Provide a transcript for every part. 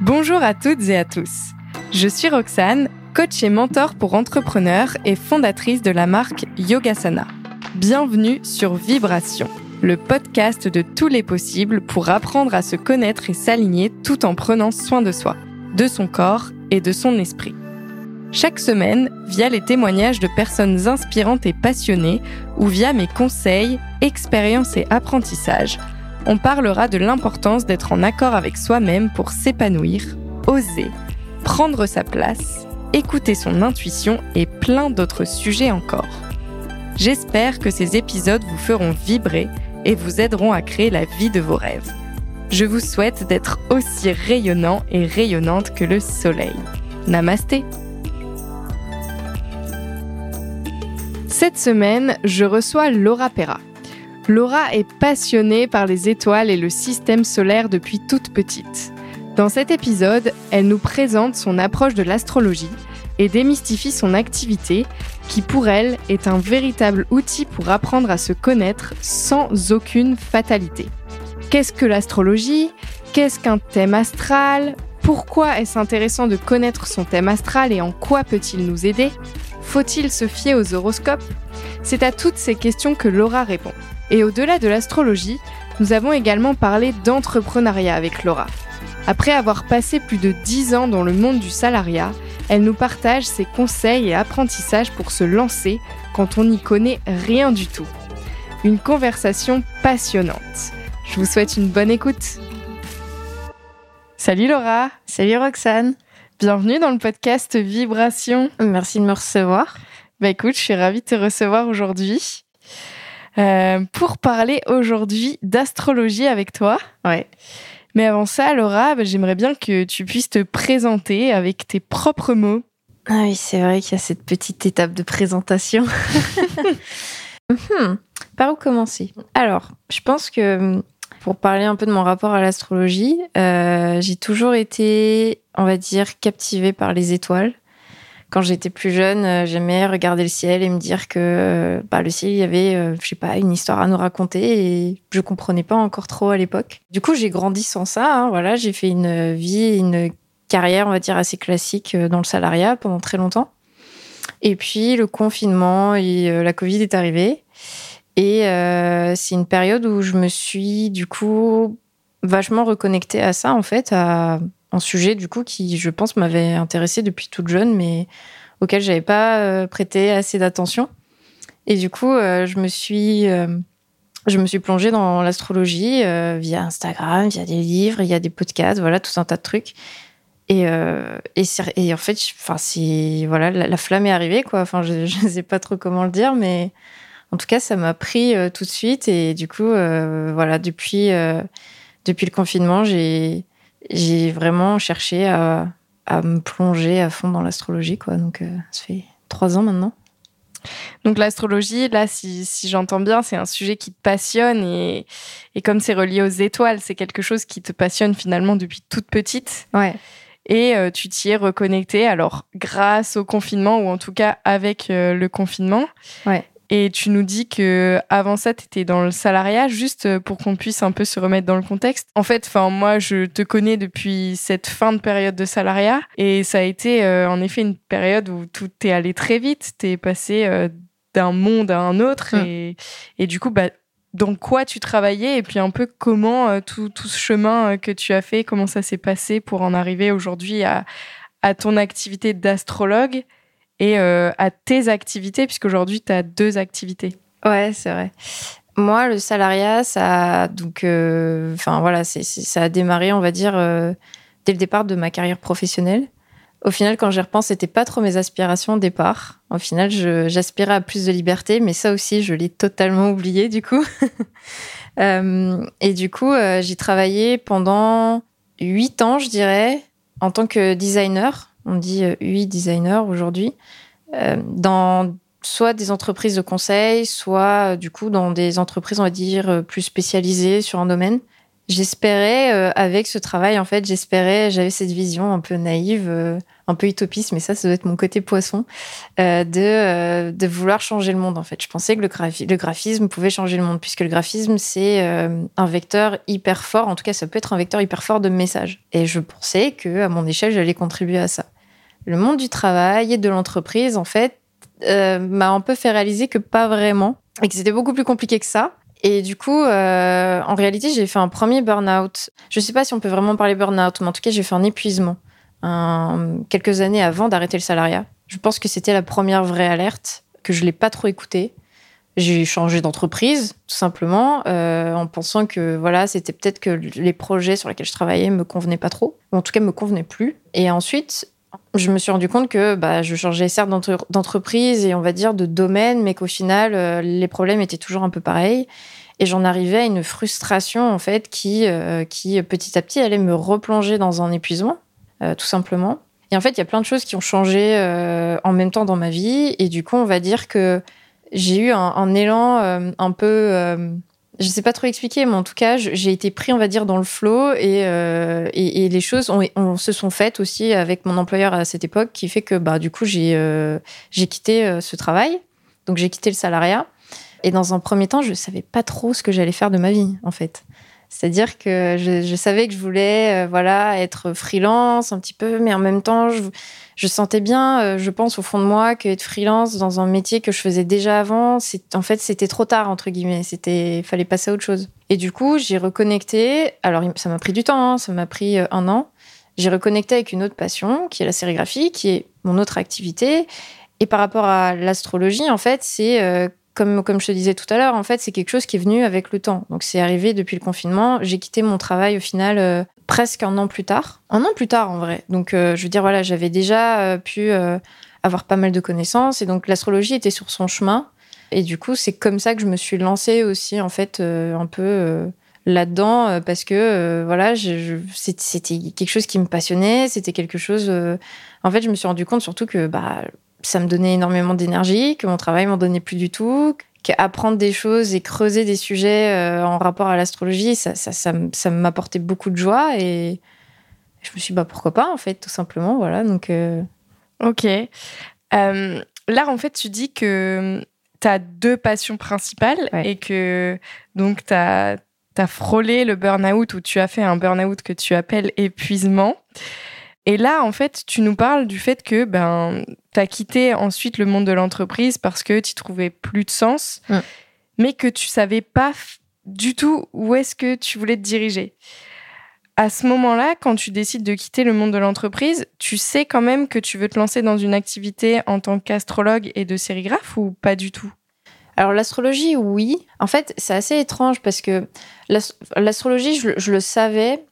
Bonjour à toutes et à tous. Je suis Roxane, coach et mentor pour entrepreneurs et fondatrice de la marque Yogasana. Bienvenue sur Vibration, le podcast de tous les possibles pour apprendre à se connaître et s'aligner tout en prenant soin de soi, de son corps et de son esprit. Chaque semaine, via les témoignages de personnes inspirantes et passionnées ou via mes conseils, expériences et apprentissages, on parlera de l'importance d'être en accord avec soi-même pour s'épanouir, oser, prendre sa place, écouter son intuition et plein d'autres sujets encore. J'espère que ces épisodes vous feront vibrer et vous aideront à créer la vie de vos rêves. Je vous souhaite d'être aussi rayonnant et rayonnante que le soleil. Namasté Cette semaine, je reçois Laura Perra. Laura est passionnée par les étoiles et le système solaire depuis toute petite. Dans cet épisode, elle nous présente son approche de l'astrologie et démystifie son activité qui pour elle est un véritable outil pour apprendre à se connaître sans aucune fatalité. Qu'est-ce que l'astrologie? Qu'est-ce qu'un thème astral? Pourquoi est-ce intéressant de connaître son thème astral et en quoi peut-il nous aider? Faut-il se fier aux horoscopes? C'est à toutes ces questions que Laura répond. Et au-delà de l'astrologie, nous avons également parlé d'entrepreneuriat avec Laura. Après avoir passé plus de 10 ans dans le monde du salariat, elle nous partage ses conseils et apprentissages pour se lancer quand on n'y connaît rien du tout. Une conversation passionnante. Je vous souhaite une bonne écoute. Salut Laura. Salut Roxane. Bienvenue dans le podcast Vibration. Merci de me recevoir. Bah écoute, je suis ravie de te recevoir aujourd'hui. Euh, pour parler aujourd'hui d'astrologie avec toi. Ouais. Mais avant ça, Laura, bah, j'aimerais bien que tu puisses te présenter avec tes propres mots. Ah oui, c'est vrai qu'il y a cette petite étape de présentation. Hmm. Par où commencer? Alors, je pense que pour parler un peu de mon rapport à l'astrologie, euh, j'ai toujours été, on va dire, captivée par les étoiles quand j'étais plus jeune, euh, j'aimais regarder le ciel et me dire que euh, bah, le ciel, il y avait, euh, je sais pas, une histoire à nous raconter et je comprenais pas encore trop à l'époque. Du coup, j'ai grandi sans ça. Hein, voilà, j'ai fait une vie, une carrière, on va dire, assez classique dans le salariat pendant très longtemps. Et puis, le confinement et la Covid est arrivé. Et c'est une période où je me suis, du coup, vachement reconnectée à ça, en fait, à un sujet du coup qui, je pense, m'avait intéressée depuis toute jeune, mais auquel j'avais pas euh, prêté assez d'attention. Et du coup, euh, je me suis, euh, je me suis plongée dans l'astrologie via Instagram, via des livres, il y a des podcasts, voilà, tout un tas de trucs. Et, et, et en fait, voilà, la, flamme est arrivée, quoi. Enfin, je ne sais pas trop comment le dire, mais en tout cas, ça m'a pris tout de suite. Et du coup, voilà, depuis, depuis le confinement, j'ai j'ai vraiment cherché à, me plonger à fond dans l'astrologie, quoi. Donc, euh, ça fait trois ans maintenant. Donc l'astrologie, là, si, j'entends bien, c'est un sujet qui te passionne et, comme c'est relié aux étoiles, c'est quelque chose qui te passionne finalement depuis toute petite. Ouais. Et euh, tu t'y es reconnecté, alors grâce au confinement ou en tout cas avec euh, le confinement. Ouais. Et tu nous dis que avant ça, tu étais dans le salariat, juste pour qu'on puisse un peu se remettre dans le contexte. En fait, enfin moi, je te connais depuis cette fin de période de salariat et ça a été euh, en effet une période où tout est allé très vite. Tu es passé euh, d'un monde à un autre hum. et, et, du coup, bah, dans quoi tu travaillais? Et puis un peu comment euh, tout, tout, ce chemin que tu as fait, comment ça s'est passé pour en arriver aujourd'hui à, à ton activité d'astrologue? Et euh, à tes activités, puisqu'aujourd'hui, tu as deux activités. Ouais, c'est vrai. Moi, le salariat, ça, donc, euh, enfin voilà, ça a démarré, on va dire, euh, dès le départ de ma carrière professionnelle. Au final, quand j'y repense, c'était pas trop mes aspirations au départ. Au final, j'aspirais à plus de liberté, mais ça aussi, je l'ai totalement oublié du coup. et du coup, j'ai travaillé pendant huit ans, je dirais, en tant que designer on dit UI euh, designer aujourd'hui, euh, dans soit des entreprises de conseil, soit euh, du coup dans des entreprises, on va dire, plus spécialisées sur un domaine. j'espérais avec ce travail en fait j'espérais j'avais cette vision un peu naïve un peu utopiste mais ça ça doit être mon côté poisson de de vouloir changer le monde en fait. Je pensais que le, le graphisme pouvait changer le monde puisque le graphisme c'est un vecteur hyper fort. En tout cas ça peut être un vecteur hyper fort de message et je pensais que à mon échelle j'allais contribuer à ça le monde du travail et de l'entreprise en fait m'a un peu fait réaliser que pas vraiment et que c'était beaucoup plus compliqué que ça et du coup, euh, en réalité, j'ai fait un premier burn-out. Je ne sais pas si on peut vraiment parler burn-out, mais en tout cas, j'ai fait un épuisement quelques années avant d'arrêter le salariat. Je pense que c'était la première vraie alerte, que je l'ai pas trop écoutée. J'ai changé d'entreprise, tout simplement, euh, en pensant que voilà, c'était peut-être que les projets sur lesquels je travaillais me convenaient pas trop, ou en tout cas me convenaient plus. Et ensuite, je me suis rendu compte que bah, je changeais certes d'entreprise et on va dire de domaine, mais qu'au final, euh, les problèmes étaient toujours un peu pareils. Et j'en arrivais à une frustration, en fait, qui, euh, qui petit à petit allait me replonger dans un épuisement, euh, tout simplement. Et en fait, il y a plein de choses qui ont changé en même temps dans ma vie. Et du coup, on va dire que j'ai eu un, un élan un peu je sais pas trop expliquer, mais en tout cas, j'ai été pris, on va dire, dans le flot et, euh, et, les choses ont, se sont faites aussi avec mon employeur à cette époque, qui fait que bah du coup j'ai euh, quitté euh, ce travail, donc j'ai quitté le salariat. Et dans un premier temps, je savais pas trop ce que j'allais faire de ma vie, en fait. C'est-à-dire que je, savais que je voulais, voilà, être freelance un petit peu, mais en même temps, je, je sentais bien, euh, je pense au fond de moi, qu'être freelance dans un métier que je faisais déjà avant, en fait, c'était trop tard entre guillemets. C'était, fallait passer à autre chose. Et du coup, j'ai reconnecté. Alors, ça m'a pris du temps, hein, ça m'a pris euh, un an. J'ai reconnecté avec une autre passion, qui est la sérigraphie, qui est mon autre activité. Et par rapport à l'astrologie, en fait, c'est euh, comme, comme je te disais tout à l'heure, en fait, c'est quelque chose qui est venu avec le temps. Donc, c'est arrivé depuis le confinement. J'ai quitté mon travail au final euh, presque un an plus tard. Un an plus tard, en vrai. Donc, euh, je veux dire, voilà, j'avais déjà euh, pu avoir pas mal de connaissances. Et donc, l'astrologie était sur son chemin. Et du coup, c'est comme ça que je me suis lancée aussi, en fait, un peu là-dedans parce que voilà c'était quelque chose qui me passionnait c'était quelque chose en fait je me suis rendu compte surtout que bah ça me donnait énormément d'énergie, que mon travail m'en donnait plus du tout, qu'apprendre des choses et creuser des sujets euh, en rapport à l'astrologie, ça, ça, ça, m'apportait beaucoup de joie et je me suis dit, bah, pourquoi pas, en fait, tout simplement. Voilà, donc. Euh. Ok. Euh, là, en fait, tu dis que tu as deux passions principales et que donc tu as, as, frôlé le burn-out ou tu as fait un burn-out que tu appelles épuisement. Et là, en fait, tu nous parles du fait que ben, tu as quitté ensuite le monde de l'entreprise parce que tu trouvais plus de sens, mais que tu savais pas du tout où est-ce que tu voulais te diriger. À ce moment-là, quand tu décides de quitter le monde de l'entreprise, tu sais quand même que tu veux te lancer dans une activité en tant qu'astrologue et de sérigraphe ou pas du tout? Alors l'astrologie, oui. En fait, c'est assez étrange parce que l'astrologie, je, le savais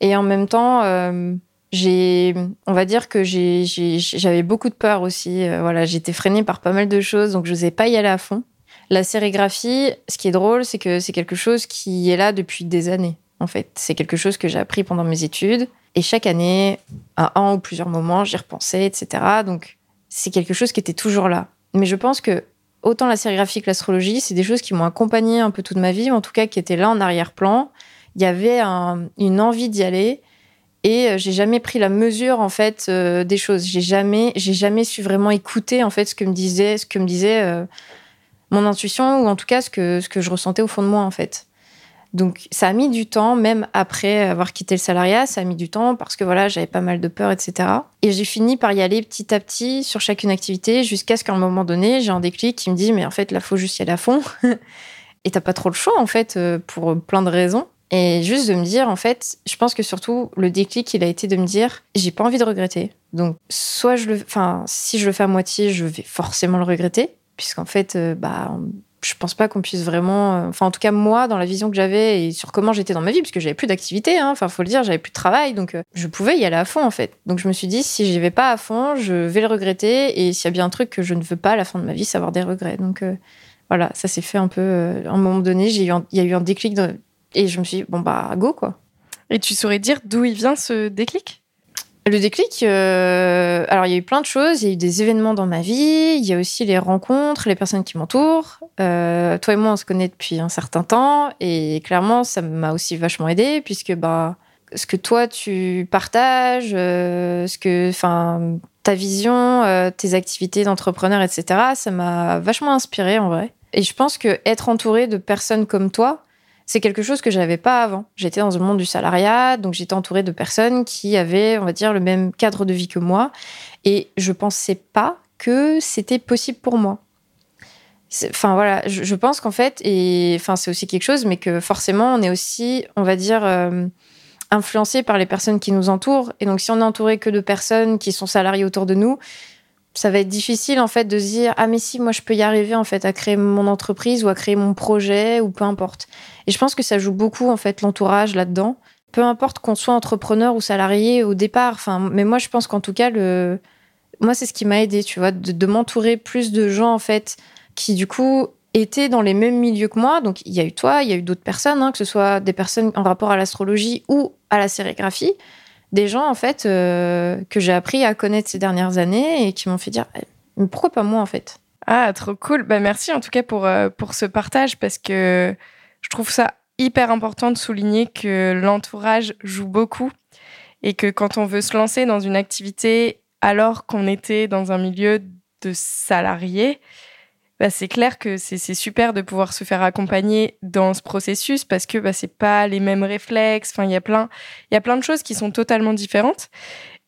et en même temps, euh, j'ai, on va dire que j'avais beaucoup de peur aussi. Euh, voilà, j'étais freinée par pas mal de choses, donc je n'osais pas y aller à fond. La sérigraphie, ce qui est drôle, c'est que c'est quelque chose qui est là depuis des années. En fait, c'est quelque chose que j'ai appris pendant mes études, et chaque année, à un ou plusieurs moments, j'y repensais, etc. Donc, c'est quelque chose qui était toujours là. Mais je pense que autant la sérigraphie que l'astrologie, c'est des choses qui m'ont accompagnée un peu toute ma vie, en tout cas qui étaient là en arrière-plan. Il y avait une envie d'y aller et euh, j'ai jamais pris la mesure en fait euh, des choses. J'ai jamais, j'ai jamais su vraiment écouter en fait ce que me disait, ce que me disait euh, mon intuition ou en tout cas ce que ce que je ressentais au fond de moi en fait. Donc ça a mis du temps, même après avoir quitté le salariat, ça a mis du temps parce que voilà j'avais pas mal de peur, etc. Et j'ai fini par y aller petit à petit sur chacune activité jusqu'à ce qu'à un moment donné j'ai un déclic qui me dit mais en fait là faut juste y aller à fond. Et t'as pas trop le choix en fait pour plein de raisons. Et juste de me dire, en fait, je pense que surtout le déclic, il a été de me dire, j'ai pas envie de regretter. Donc, soit je le, enfin, si je le fais à moitié, je vais forcément le regretter, puisqu'en fait, euh, bah, je pense pas qu'on puisse vraiment, euh, enfin, en tout cas, moi, dans la vision que j'avais et sur comment j'étais dans ma vie, puisque j'avais plus d'activité, hein, enfin, faut le dire, j'avais plus de travail, donc euh, je pouvais y aller à fond, en fait. Donc, je me suis dit, si j'y vais pas à fond, je vais le regretter, et s'il y a bien un truc que je ne veux pas à la fin de ma vie, c'est avoir des regrets. Donc, voilà, ça s'est fait un peu, à un moment donné, il y a eu un déclic et je me suis dit, bon, bah, go, quoi. Et tu saurais dire d'où il vient ce déclic? Le déclic, euh, alors il y a eu plein de choses. Il y a eu des événements dans ma vie. Il y a aussi les rencontres, les personnes qui m'entourent. Euh, toi et moi, on se connaît depuis un certain temps et clairement, ça m'a aussi vachement aidé puisque bah ce que toi tu partages, euh, ce que, enfin, ta vision, tes activités d'entrepreneur, etc. Ça m'a vachement inspiré en vrai. Et je pense que être entouré de personnes comme toi, c'est quelque chose que j'avais pas avant. J'étais dans le monde du salariat, donc j'étais entourée de personnes qui avaient, on va dire, le même cadre de vie que moi, et je pensais pas que c'était possible pour moi. Enfin voilà, je, pense qu'en fait, et enfin c'est aussi quelque chose, mais que forcément on est aussi, on va dire, euh, influencé par les personnes qui nous entourent. Et donc si on est entouré que de personnes qui sont salariées autour de nous, ça va être difficile en fait de se dire ah mais si moi je peux y arriver en fait à créer mon entreprise ou à créer mon projet ou peu importe. Et je pense que ça joue beaucoup en fait l'entourage là-dedans. Peu importe qu'on soit entrepreneur ou salarié au départ. Enfin, mais moi je pense qu'en tout cas le, moi c'est ce qui m'a aidé, tu vois, de, m'entourer plus de gens en fait qui du coup étaient dans les mêmes milieux que moi. Donc il y a eu toi, il y a eu d'autres personnes, hein, que ce soit des personnes en rapport à l'astrologie ou à la sérigraphie des gens en fait euh, que j'ai appris à connaître ces dernières années et qui m'ont fait dire eh, mais pourquoi pas moi en fait? Ah trop cool. Bah merci en tout cas pour euh, pour ce partage parce que je trouve ça hyper important de souligner que l'entourage joue beaucoup et que quand on veut se lancer dans une activité alors qu'on était dans un milieu de salariés, bah, c'est clair que c'est super de pouvoir se faire accompagner dans ce processus parce que bah, c'est pas les mêmes réflexes. Enfin, il y a plein, il y a plein de choses qui sont totalement différentes.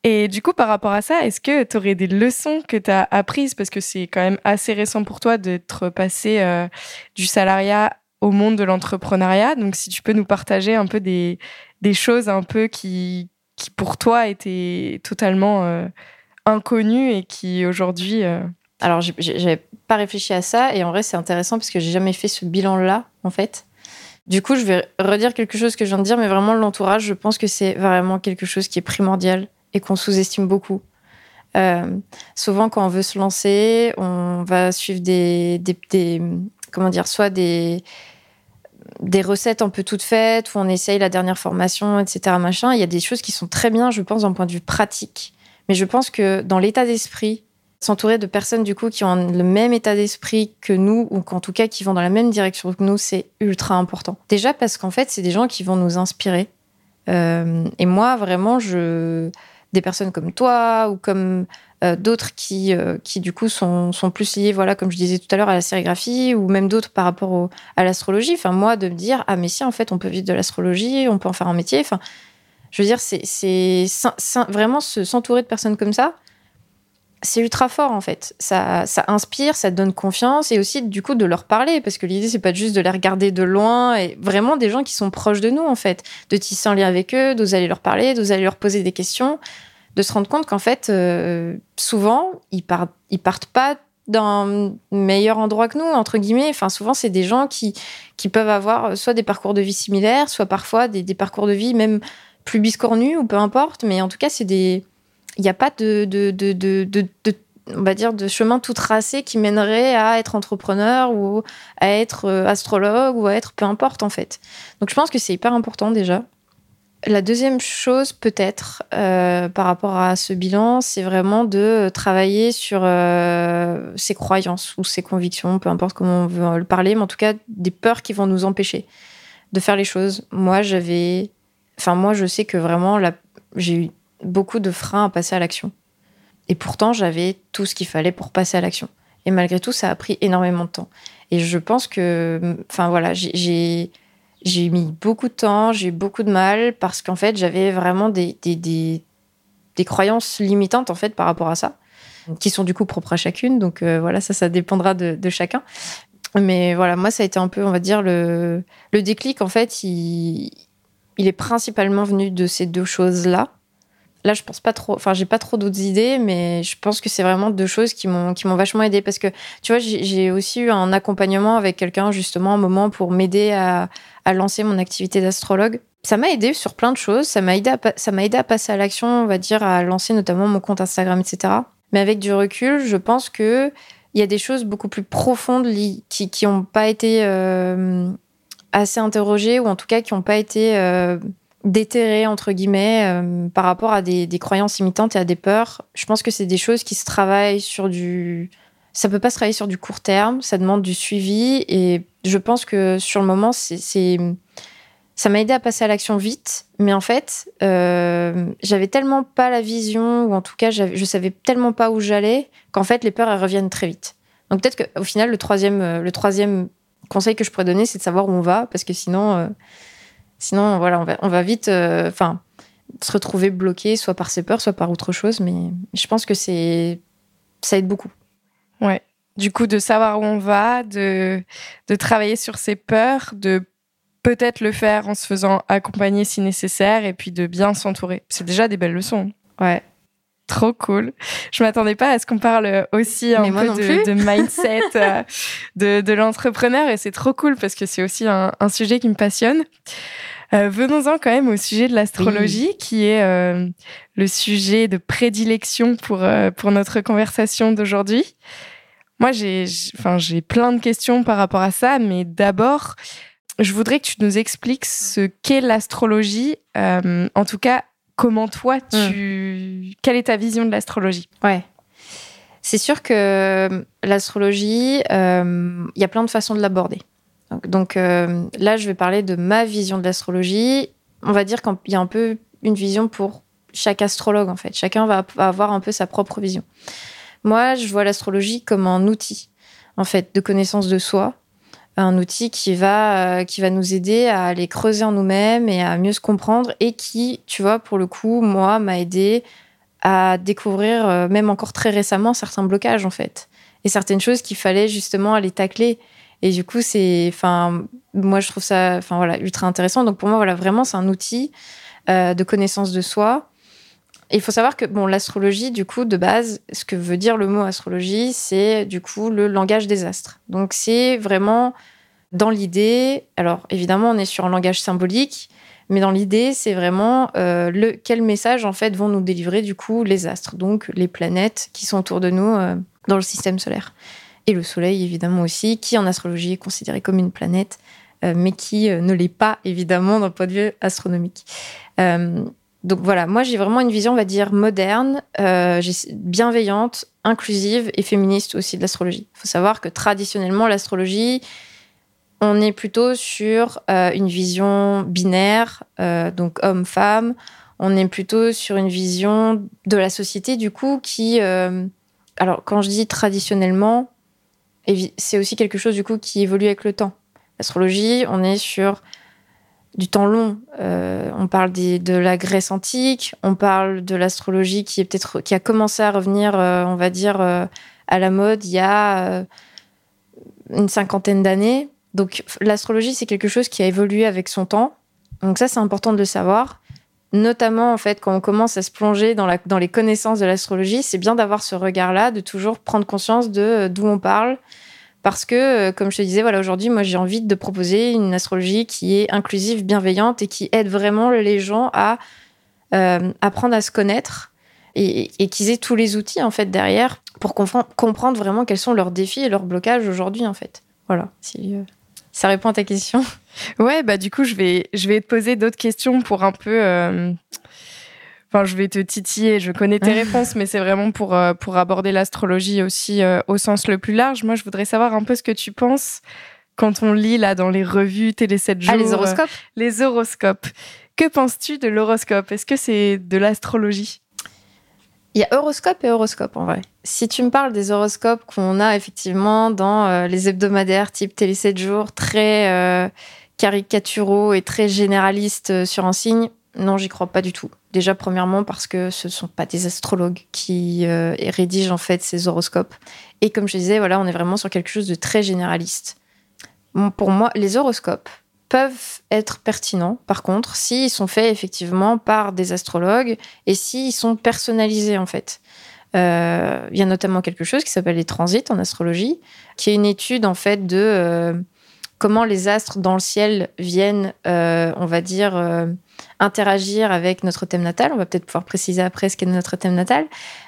Et du coup, par rapport à ça, est-ce que tu aurais des leçons que tu as apprises? Parce que c'est quand même assez récent pour toi d'être passé euh, du salariat au monde de l'entrepreneuriat. Donc, si tu peux nous partager un peu des, des choses un peu qui, qui pour toi étaient totalement euh, inconnues et qui aujourd'hui euh, alors, j'avais pas réfléchi à ça et en vrai, c'est intéressant parce que j'ai jamais fait ce bilan-là, en fait. Du coup, je vais redire quelque chose que je viens de dire, mais vraiment, l'entourage, je pense que c'est vraiment quelque chose qui est primordial et qu'on sous-estime beaucoup. Euh, souvent, quand on veut se lancer, on va suivre des, comment dire, soit des, des recettes un peu toutes faites, où on essaye la dernière formation, etc. Machin. Il y a des choses qui sont très bien, je pense, d'un point de vue pratique. Mais je pense que dans l'état d'esprit s'entourer de personnes du coup qui ont le même état d'esprit que nous ou qu'en tout cas qui vont dans la même direction que nous, c'est ultra important. Déjà parce qu'en fait, c'est des gens qui vont nous inspirer. Euh, et moi, vraiment, je des personnes comme toi ou comme euh, d'autres qui, euh, qui du coup sont, sont, plus liées, voilà, comme je disais tout à l'heure, à la sérigraphie ou même d'autres par rapport à l'astrologie. Enfin, moi, de me dire, ah, mais si, en fait, on peut vivre de l'astrologie, on peut en faire un métier. Enfin, je veux dire, c'est vraiment s'entourer de personnes comme ça c'est ultra fort en fait. Ça, ça inspire, ça donne confiance et aussi du coup de leur parler parce que l'idée c'est pas juste de les regarder de loin et vraiment des gens qui sont proches de nous en fait, de tisser un lien avec eux, d'oser leur parler, d'oser leur poser des questions, de se rendre compte qu'en fait euh, souvent ils partent, ils partent pas d'un meilleur endroit que nous entre guillemets. Enfin souvent c'est des gens qui qui peuvent avoir soit des parcours de vie similaires, soit parfois des, des parcours de vie même plus biscornus ou peu importe, mais en tout cas c'est des il n'y a pas de, de, de, on va dire, de chemin tout tracé qui mènerait à être entrepreneur ou à être euh, astrologue ou à être peu importe en fait. Donc je pense que c'est hyper important déjà. La deuxième chose peut-être euh, par rapport à ce bilan, c'est vraiment de travailler sur euh, ses croyances ou ses convictions, peu importe comment on veut le parler, mais en tout cas des peurs qui vont nous empêcher de faire les choses. Moi j'avais, enfin moi je sais que vraiment j'ai eu beaucoup de freins à passer à l'action. Et pourtant, j'avais tout ce qu'il fallait pour passer à l'action. Et malgré tout, ça a pris énormément de temps. Et je pense que, enfin voilà, j'ai mis beaucoup de temps, j'ai eu beaucoup de mal parce qu'en fait, j'avais vraiment des, des, des, des, croyances limitantes en fait par rapport à ça, qui sont du coup propres à chacune. Donc euh, voilà, ça, ça dépendra de, de, chacun. Mais voilà, moi, ça a été un peu, on va dire, le, le déclic en fait, il, il est principalement venu de ces deux choses-là là je pense pas trop enfin j'ai pas trop d'autres idées mais je pense que c'est vraiment deux choses qui m'ont qui m'ont vachement aidé. Parce que tu vois j'ai aussi eu un accompagnement avec quelqu'un justement un moment pour m'aider à, à, lancer mon activité d'astrologue. Ça m'a aidé sur plein de choses. Ça m'a aidé à, passer à l'action on va dire à lancer notamment mon compte Instagram etc mais avec du recul je pense que il y a des choses beaucoup plus profondes qui qui ont pas été euh, assez interrogées ou en tout cas qui ont pas été euh, déterrer entre guillemets euh, par rapport à des, croyances imitantes et à des peurs. Je pense que c'est des choses qui se travaillent sur du. Ça peut pas se travailler sur du court terme. Ça demande du suivi et je pense que sur le moment, c'est ça m'a aidé à passer à l'action vite. Mais en fait, euh, j'avais tellement pas la vision ou en tout cas, je savais tellement pas où j'allais qu'en fait, les peurs elles reviennent très vite. Donc peut-être qu'au final, le troisième, euh, le troisième conseil que je pourrais donner, c'est de savoir où on va parce que sinon Sinon, voilà, on va, on va vite, euh, enfin, se retrouver bloqué, soit par ses peurs, soit par autre chose. Mais je pense que c'est, ça aide beaucoup. Ouais. Du coup, de savoir où on va, de, de travailler sur ses peurs, de peut-être le faire en se faisant accompagner si nécessaire, et puis de bien s'entourer. C'est déjà des belles leçons. Ouais. Trop cool. Je m'attendais pas à ce qu'on parle aussi un peu de, mindset euh, de, de l'entrepreneur et c'est trop cool parce que c'est aussi un, un, sujet qui me passionne. Euh, venons-en quand même au sujet de l'astrologie, qui est euh, le sujet de prédilection pour, euh, pour notre conversation d'aujourd'hui. Moi, j'ai, plein de questions par rapport à ça, mais d'abord, je voudrais que tu nous expliques ce qu'est l'astrologie. en tout cas, comment toi, tu, hmm. quelle est ta vision de l'astrologie? Ouais. C'est sûr que l'astrologie, il y a plein de façons de l'aborder. Donc, euh, là, je vais parler de ma vision de l'astrologie. On va dire qu'il y a un peu une vision pour chaque astrologue, en fait. Chacun va, avoir un peu sa propre vision. Moi, je vois l'astrologie comme un outil, en fait, de connaissance de soi. Un outil qui va, euh, qui va nous aider à aller creuser en nous-mêmes et à mieux se comprendre et qui, tu vois, pour le coup, moi, m'a aidé à découvrir, euh, même encore très récemment, certains blocages, en fait. Et certaines choses qu'il fallait justement aller tacler et du coup, c'est, enfin, moi, je trouve ça, enfin voilà, ultra intéressant. Donc pour moi, voilà, vraiment, c'est un outil euh, de connaissance de soi. il faut savoir que bon, l'astrologie, du coup, de base, ce que veut dire le mot astrologie, c'est du coup le langage des astres. Donc c'est vraiment dans l'idée. Alors évidemment, on est sur un langage symbolique, mais dans l'idée, c'est vraiment euh, quel message en fait vont nous délivrer du coup les astres, donc les planètes qui sont autour de nous euh, dans le système solaire et le Soleil évidemment aussi, qui en astrologie est considéré comme une planète, euh, mais qui euh, ne l'est pas évidemment d'un point de vue astronomique. Euh, donc voilà, moi j'ai vraiment une vision, on va dire, moderne, bienveillante, inclusive et féministe aussi de l'astrologie. Il faut savoir que traditionnellement, l'astrologie, on est plutôt sur une vision binaire, donc homme-femme. On est plutôt sur une vision de la société, du coup, qui... alors, quand je dis traditionnellement, c'est aussi quelque chose du coup qui évolue avec le temps. L'astrologie, on est sur du temps long. Euh, on parle de la Grèce antique, on parle de l'astrologie qui est peut-être qui a commencé à revenir, euh, on va dire, euh, à la mode il y a une cinquantaine d'années. Donc l'astrologie, c'est quelque chose qui a évolué avec son temps. Donc ça, c'est important de le savoir. Notamment, en fait, quand on commence à se plonger dans, les connaissances de l'astrologie, c'est bien d'avoir ce regard-là, de toujours prendre conscience de euh, d'où on parle. Parce que, euh, comme je te disais, voilà, aujourd'hui, moi, j'ai envie de proposer une astrologie qui est inclusive, bienveillante et qui aide vraiment les gens à euh, apprendre à se connaître et, et qu'ils aient tous les outils, en fait, derrière pour comprendre vraiment quels sont leurs défis et leurs blocages aujourd'hui, en fait. Voilà, si ça répond à ta question? Ouais, bah du coup, je vais, je vais te poser d'autres questions pour un peu. Euh, enfin, je vais te titiller. Je connais tes réponses, mais c'est vraiment pour, euh, pour aborder l'astrologie aussi euh, au sens le plus large. Moi, je voudrais savoir un peu ce que tu penses quand on lit là dans les revues Télé 7 jours. Ah, les horoscopes? Les horoscopes. Que penses-tu de l'horoscope? Est-ce que c'est de l'astrologie? Il y a horoscope et horoscope en vrai. Si tu me parles des horoscopes qu'on a effectivement dans les hebdomadaires type Télé 7 jours, très caricaturaux et très généralistes euh, sur un signe, non, j'y crois pas du tout. Déjà, premièrement, parce que ce ne sont pas des astrologues qui euh, rédigent en fait ces horoscopes. Et comme je disais, voilà, on est vraiment sur quelque chose de très généraliste. pour moi, les horoscopes peuvent être pertinents, par contre, s'ils sont faits effectivement par des astrologues et s'ils sont personnalisés en fait. Euh, il y a notamment quelque chose qui s'appelle les transits en astrologie, qui est une étude en fait de comment les astres dans le ciel viennent, euh, on va dire, euh, interagir avec notre thème natal. On va peut-être pouvoir préciser après ce qu'est notre thème natal.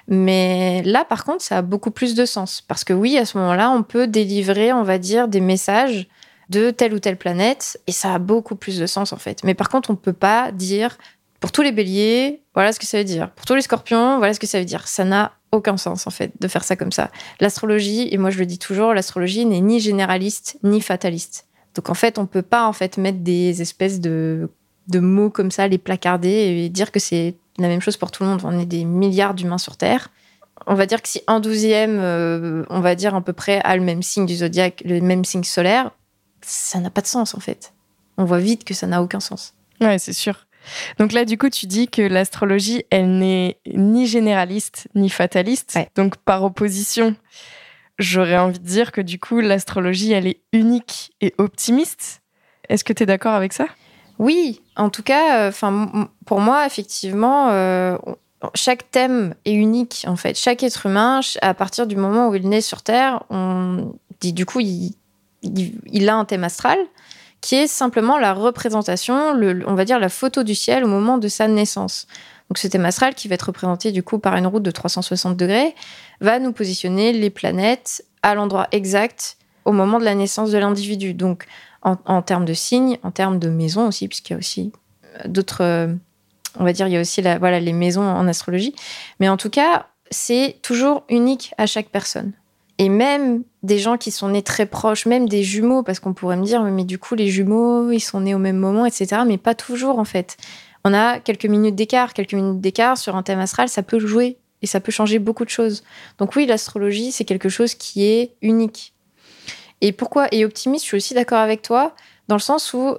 Mais là, par contre, ça a beaucoup plus de sens. Parce que oui, à ce moment-là, on peut délivrer, on va dire, des messages de telle ou telle planète, et ça a beaucoup plus de sens en fait. Mais par contre, on ne peut pas dire pour tous les béliers, voilà ce que ça veut dire. Pour tous les scorpions, voilà ce que ça veut dire. Ça n'a aucun sens en fait de faire ça comme ça. L'astrologie, et moi je le dis toujours, l'astrologie n'est ni généraliste ni fataliste. Donc en fait, on peut pas en fait mettre des espèces de, de mots comme ça, les placarder et dire que c'est la même chose pour tout le monde. On est des milliards d'humains sur Terre. On va dire que si un douzième, euh, on va dire à peu près, a le même signe du zodiaque, le même signe solaire, ça n'a pas de sens en fait. On voit vite que ça n'a aucun sens. Ouais, c'est sûr. Donc là, du coup, tu dis que l'astrologie, elle n'est ni généraliste ni fataliste. Donc par opposition, j'aurais envie de dire que du coup, l'astrologie, elle est unique et optimiste. Est-ce que tu es d'accord avec ça? Oui, en tout cas, enfin pour moi, effectivement, euh, chaque thème est unique en fait. Chaque être humain, à partir du moment où il naît sur Terre, on dit du coup, il, il, a un thème astral qui est simplement la représentation, on va dire la photo du ciel au moment de sa naissance. Donc ce thème astral qui va être représenté du coup par une route de 360 degrés va nous positionner les planètes à l'endroit exact au moment de la naissance de l'individu. Donc en, termes de signes, en termes de maisons aussi, puisqu'il y a aussi euh, d'autres, euh, on va dire, il y a aussi voilà, les maisons en astrologie. Mais en tout cas, c'est toujours unique à chaque personne. Et même des gens qui sont nés très proches, même des jumeaux, parce qu'on pourrait me dire, mais du coup, les jumeaux, ils sont nés au même moment, etc. Mais pas toujours, en fait. On a quelques minutes d'écart, quelques minutes d'écart sur un thème astral, ça peut jouer et ça peut changer beaucoup de choses. Donc oui, l'astrologie, c'est quelque chose qui est unique. Et pourquoi Et optimiste, je suis aussi d'accord avec toi, dans le sens où,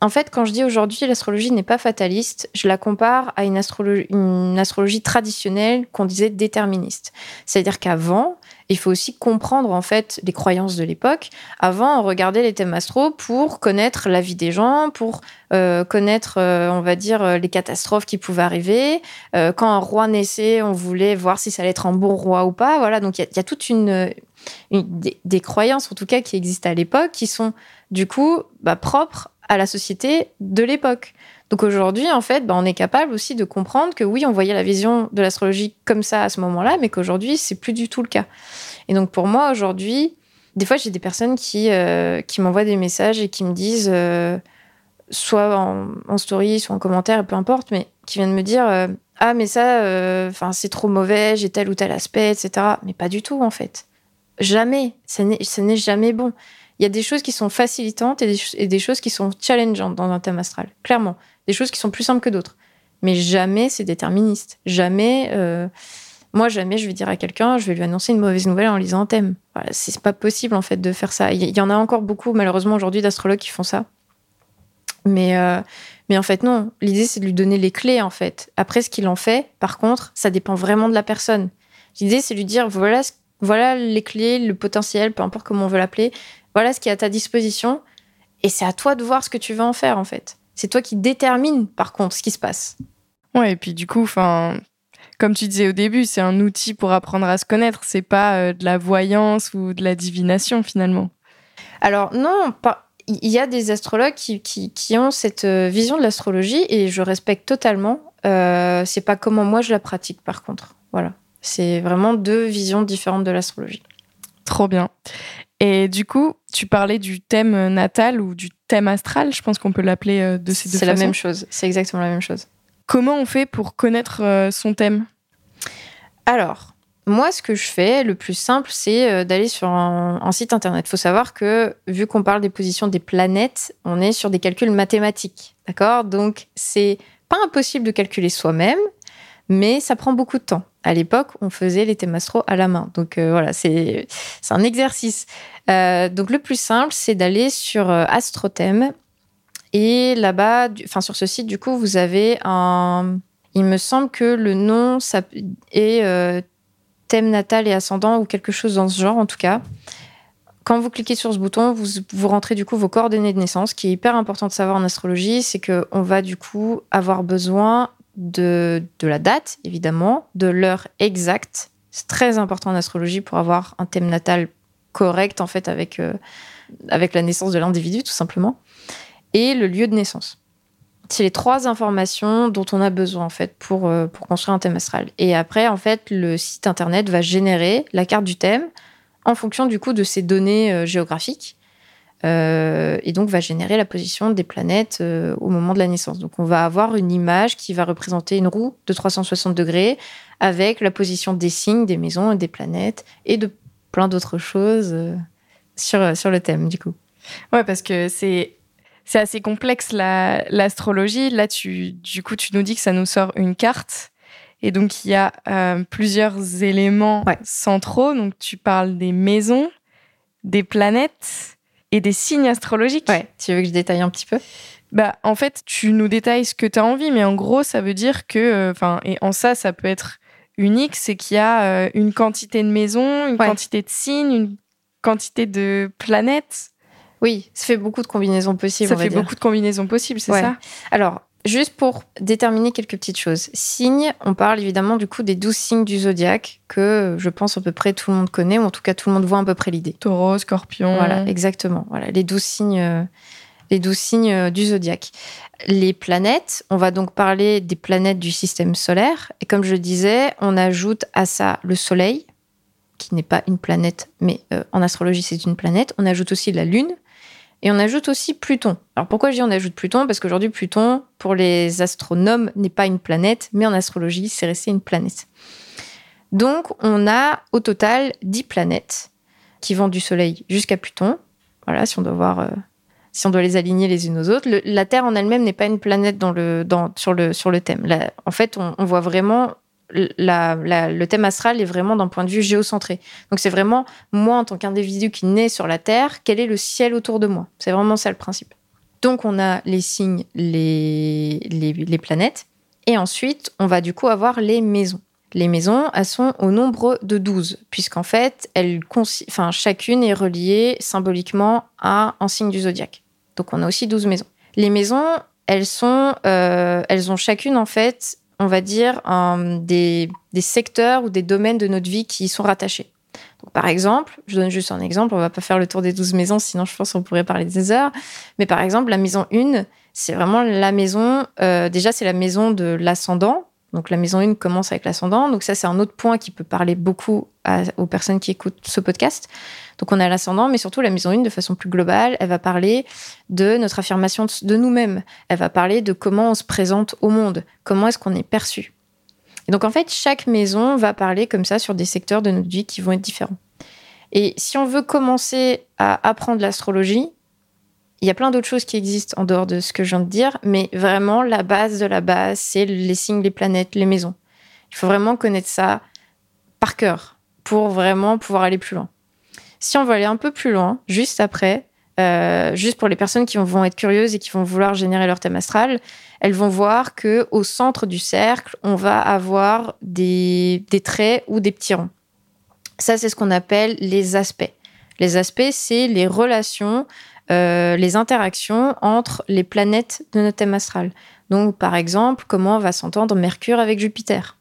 en fait, quand je dis aujourd'hui l'astrologie n'est pas fataliste, je la compare à une astrologie, une astrologie traditionnelle qu'on disait déterministe. C'est-à-dire qu'avant, il faut aussi comprendre en fait les croyances de l'époque. Avant, on regardait les thèmes astro pour connaître la vie des gens, pour euh, connaître, euh, on va dire, euh, les catastrophes qui pouvaient arriver. quand un roi naissait, on voulait voir si ça allait être un bon roi ou pas. Voilà, donc il y, a toute une, des, croyances en tout cas qui existent à l'époque, qui sont du coup bah, propres à la société de l'époque. Donc aujourd'hui, en fait, bah, on est capable aussi de comprendre que oui, on voyait la vision de l'astrologie comme ça à ce moment-là, mais qu'aujourd'hui, c'est plus du tout le cas. Et donc pour moi, aujourd'hui, des fois, j'ai des personnes qui, euh, qui m'envoient des messages et qui me disent, euh, soit en, story, soit en commentaire, peu importe, mais qui viennent me dire euh, Ah, mais ça, enfin c'est trop mauvais, j'ai tel ou tel aspect, etc. Mais pas du tout, en fait. Jamais. Ce n'est jamais bon. Il y a des choses qui sont facilitantes et des, choses qui sont challengeantes dans un thème astral, clairement des choses qui sont plus simples que d'autres. Mais jamais c'est déterministe. Jamais, euh, moi, jamais je vais dire à quelqu'un, je vais lui annoncer une mauvaise nouvelle en lisant un thème. C'est pas possible en fait de faire ça. Il y, en a encore beaucoup, malheureusement, aujourd'hui, d'astrologues qui font ça. Mais, euh, mais en fait, non. L'idée, c'est de lui donner les clés, en fait. Après, ce qu'il en fait, par contre, ça dépend vraiment de la personne. L'idée, c'est de lui dire voilà, voilà les clés, le potentiel, peu importe comment on veut l'appeler. Voilà ce qui est à ta disposition. Et c'est à toi de voir ce que tu veux en faire, en fait. C'est toi qui détermine, par contre, ce qui se passe. Ouais, et puis du coup, enfin, comme tu disais au début, c'est un outil pour apprendre à se connaître. C'est pas euh, de la voyance ou de la divination finalement. Alors non, il y a des astrologues qui, qui, ont cette euh, vision de l'astrologie et je respecte totalement. Euh, c'est pas comment moi je la pratique par contre. Voilà, c'est vraiment deux visions différentes de l'astrologie. Trop bien. Et du coup, tu parlais du thème natal ou du thème astral, je pense qu'on peut l'appeler euh, de ces deux façons. C'est la même chose, c'est exactement la même chose. Comment on fait pour connaître euh, son thème? Alors, moi, ce que je fais, le plus simple, c'est euh, d'aller sur un, site internet. Il faut savoir que, vu qu'on parle des positions des planètes, on est sur des calculs mathématiques. D'accord? Donc, c'est pas impossible de calculer soi-même, mais ça prend beaucoup de temps. À l'époque, on faisait les thèmes astro à la main. Donc euh, voilà, c'est un exercice. Euh, donc le plus simple, c'est d'aller sur euh, AstroThème. Et là-bas, enfin sur ce site, du coup, vous avez un. Il me semble que le nom ça est thème natal et ascendant ou quelque chose dans ce genre, en tout cas. Quand vous cliquez sur ce bouton, vous, vous rentrez du coup vos coordonnées de naissance. Ce qui est hyper important de savoir en astrologie, c'est qu'on va du coup avoir besoin de, la date, évidemment, de l'heure exacte. C'est très important en astrologie pour avoir un thème natal correct, en fait, avec, euh, avec la naissance de l'individu, tout simplement. Et le lieu de naissance. C'est les trois informations dont on a besoin, en fait, pour, euh, pour construire un thème astral. Et après, en fait, le site internet va générer la carte du thème en fonction, du coup, de ces données euh, géographiques. Euh, et donc va générer la position des planètes euh, au moment de la naissance. Donc on va avoir une image qui va représenter une roue de 360 degrés avec la position des signes, des maisons des planètes et de plein d'autres choses euh, sur, sur le thème du coup. Ouais, parce que c'est c'est assez complexe l'astrologie. Là, tu, du coup, tu nous dis que ça nous sort une carte. Et donc, il y a plusieurs éléments centraux. Donc, tu parles des maisons, des planètes et des signes astrologiques. Ouais, tu veux que je détaille un petit peu? Bah, en fait, tu nous détailles ce que tu as envie, mais en gros, ça veut dire que, euh, et en ça, ça peut être unique, c'est qu'il y a euh, une quantité de maisons, une quantité de signes, une quantité de planètes. Oui, ça fait beaucoup de combinaisons possibles. Ça fait beaucoup de combinaisons possibles, c'est ça? Alors, Juste pour déterminer quelques petites choses. Signes, on parle évidemment du coup des douze signes du zodiaque que je pense à peu près tout le monde connaît, ou en tout cas tout le monde voit à peu près l'idée. Taureau, scorpion. Voilà, exactement. Voilà, les douze signes, euh, les douze signes euh, du zodiaque. Les planètes, on va donc parler des planètes du système solaire. Et comme je disais, on ajoute à ça le Soleil, qui n'est pas une planète, mais euh, en astrologie c'est une planète. On ajoute aussi la Lune, et on ajoute aussi Pluton. Alors pourquoi je dis on ajoute Pluton? Parce qu'aujourd'hui, Pluton, pour les astronomes, n'est pas une planète, mais en astrologie, c'est resté une planète. Donc on a au total 10 planètes qui vont du Soleil jusqu'à Pluton. Voilà, si on doit voir, euh, si on doit les aligner les unes aux autres. la Terre en elle-même n'est pas une planète dans le, dans, sur, le, sur le thème. en fait, on voit vraiment le thème astral est vraiment d'un point de vue géocentré. Donc c'est vraiment moi en tant qu'individu qui naît sur la Terre, quel est le ciel autour de moi? C'est vraiment ça le principe. Donc on a les signes, les, planètes, et ensuite on va du coup avoir les maisons. Les maisons, elles sont au nombre de 12, puisqu'en fait, elles, enfin, chacune est reliée symboliquement à un signe du zodiaque. Donc on a aussi 12 maisons. Les maisons, elles, sont, euh, elles ont chacune en fait on va dire, des, secteurs ou des domaines de notre vie qui y sont rattachés. par exemple, je donne juste un exemple, on va pas faire le tour des 12 maisons, sinon je pense qu'on pourrait parler des heures. Mais par exemple, la maison 1, c'est vraiment la maison, euh, déjà c'est la maison de l'ascendant, donc la maison 1 commence avec l'ascendant. Donc ça, c'est un autre point qui peut parler beaucoup aux personnes qui écoutent ce podcast. Donc on a l'ascendant, mais surtout la maison 1 de façon plus globale, elle va parler de notre affirmation de nous-mêmes. Elle va parler de comment on se présente au monde, comment est-ce qu'on est perçu. Et donc en fait, chaque maison va parler comme ça sur des secteurs de notre vie qui vont être différents. Et si on veut commencer à apprendre l'astrologie, il y a plein d'autres choses qui existent en dehors de ce que je viens de dire, mais vraiment, la base de la base, c'est les signes, les planètes, les maisons. Il faut vraiment connaître ça par cœur pour vraiment pouvoir aller plus loin. Si on veut aller un peu plus loin, juste après, euh, juste pour les personnes qui vont être curieuses et qui vont vouloir générer leur thème astral, elles vont voir que au centre du cercle, on va avoir des, traits ou des petits ronds. Ça, c'est ce qu'on appelle les aspects. Les aspects, c'est les relations euh, les interactions entre les planètes de notre thème astral. Donc, par exemple, comment va s'entendre Mercure avec Jupiter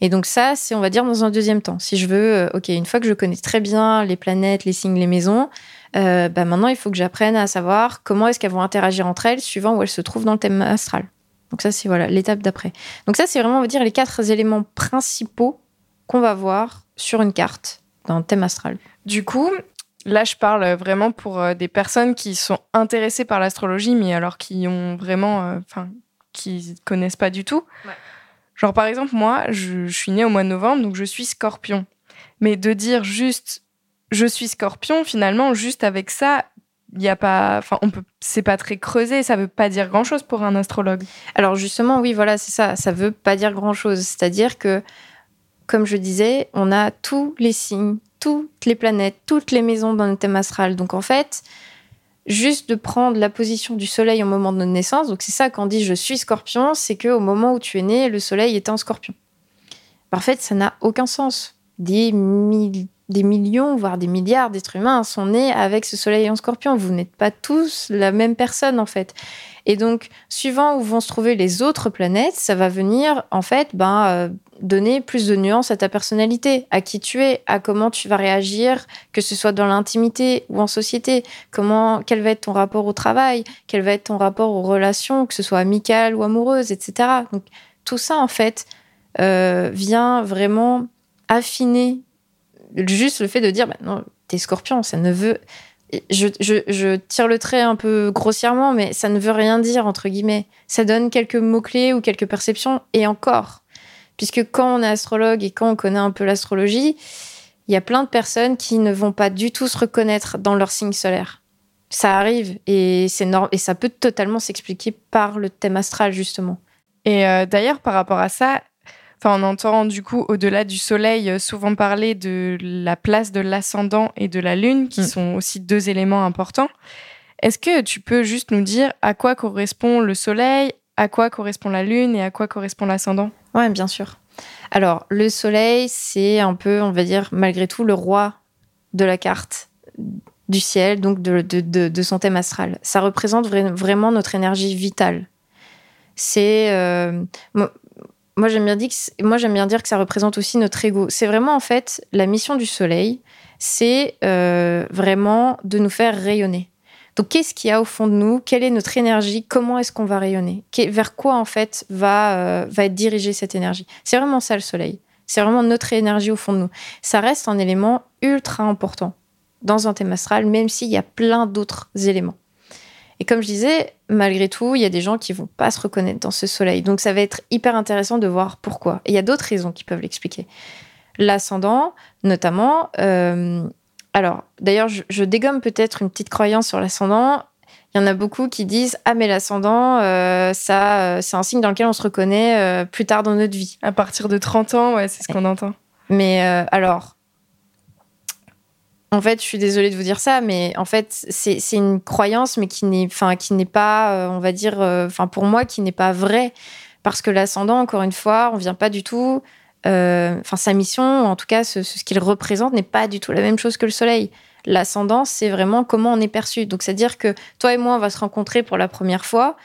et donc ça, c'est, on va dire, dans un deuxième temps. Si je veux, euh, ok, une fois que je connais très bien les planètes, les signes, les maisons, euh, bah maintenant, il faut que j'apprenne à savoir comment est-ce qu'elles vont interagir entre elles suivant où elles se trouvent dans le thème astral. Donc ça, c'est voilà l'étape d'après. Donc ça, c'est vraiment, on va dire, les quatre éléments principaux qu'on va voir sur une carte dans le thème astral. Du coup, Là, je parle vraiment pour euh, des personnes qui sont intéressées par l'astrologie, mais alors qui ont vraiment, euh, enfin, qui connaissent pas du tout. Genre, par exemple, moi, je, suis née au mois de novembre, donc je suis scorpion. Mais de dire juste je suis scorpion, finalement, juste avec ça, il y a pas, enfin, on peut, c'est pas très creusé, ça veut pas dire grand chose pour un astrologue. Alors, justement, oui, voilà, c'est ça, ça veut pas dire grand chose. C'est-à-dire que, comme je disais, on a tous les signes, toutes les planètes, toutes les maisons dans notre thème astral. Donc en fait, juste de prendre la position du soleil au moment de notre naissance, donc c'est ça qu'on dit je suis scorpion, c'est qu'au moment où tu es né, le soleil était en scorpion. En fait, ça n'a aucun sens. Des, des millions, voire des milliards d'êtres humains sont nés avec ce soleil en scorpion. Vous n'êtes pas tous la même personne en fait. Et donc, suivant où vont se trouver les autres planètes, ça va venir, en fait, ben, euh, donner plus de nuances à ta personnalité, à qui tu es, à comment tu vas réagir, que ce soit dans l'intimité ou en société. Comment, quel va être ton rapport au travail, quel va être ton rapport aux relations, que ce soit amicales ou amoureuses, etc. Donc, tout ça, en fait, euh, vient vraiment affiner juste le fait de dire, bah, non, t'es scorpion, ça ne veut je, je, tire le trait un peu grossièrement, mais ça ne veut rien dire, entre guillemets. Ça donne quelques mots-clés ou quelques perceptions, et encore. Puisque quand on est astrologue et quand on connaît un peu l'astrologie, il y a plein de personnes qui ne vont pas du tout se reconnaître dans leur signe solaire. Ça arrive, et, c'est et ça peut totalement s'expliquer par le thème astral, justement. Et euh, d'ailleurs, par rapport à ça, on entend du coup, au-delà du soleil, euh, souvent parler de la place de l'ascendant et de la lune, qui mm. sont aussi deux éléments importants. Est-ce que tu peux juste nous dire à quoi correspond le soleil, à quoi correspond la lune et à quoi correspond l'ascendant? Oui, bien sûr. Alors, le soleil, c'est un peu, on va dire, malgré tout, le roi de la carte du ciel, donc de, son thème astral. Ça représente vraiment notre énergie vitale. C'est. Euh, moi j'aime bien, bien dire que ça représente aussi notre ego. C'est vraiment en fait la mission du soleil, c'est euh, vraiment de nous faire rayonner. Donc qu'est-ce qu'il y a au fond de nous? Quelle est notre énergie? Comment est-ce qu'on va rayonner? Vers quoi en fait va, euh, va être dirigée cette énergie? C'est vraiment ça le soleil. C'est vraiment notre énergie au fond de nous. Ça reste un élément ultra important dans un thème astral, même s'il y a plein d'autres éléments. Et comme je disais, malgré tout, il y a des gens qui vont pas se reconnaître dans ce soleil. Donc ça va être hyper intéressant de voir pourquoi. Et il y a d'autres raisons qui peuvent l'expliquer. L'ascendant, notamment. Euh, alors, d'ailleurs, je, dégomme peut-être une petite croyance sur l'ascendant. Il y en a beaucoup qui disent ah mais l'ascendant euh, ça euh, c'est un signe dans lequel on se reconnaît plus tard dans notre vie. À partir de 30 ans, ouais, c'est ce qu'on entend. Mais alors en fait, je suis désolée de vous dire ça, mais en fait, c'est une croyance, mais qui n'est, enfin, qui n'est pas, euh, on va dire, euh, enfin, pour moi, qui n'est pas vraie, parce que l'ascendant, encore une fois, on vient pas du tout, euh, enfin, sa mission, en tout cas, ce, qu'il représente, n'est pas du tout la même chose que le Soleil. L'ascendant, c'est vraiment comment on est perçu. Donc, c'est-à-dire que toi et moi, on va se rencontrer pour la première fois.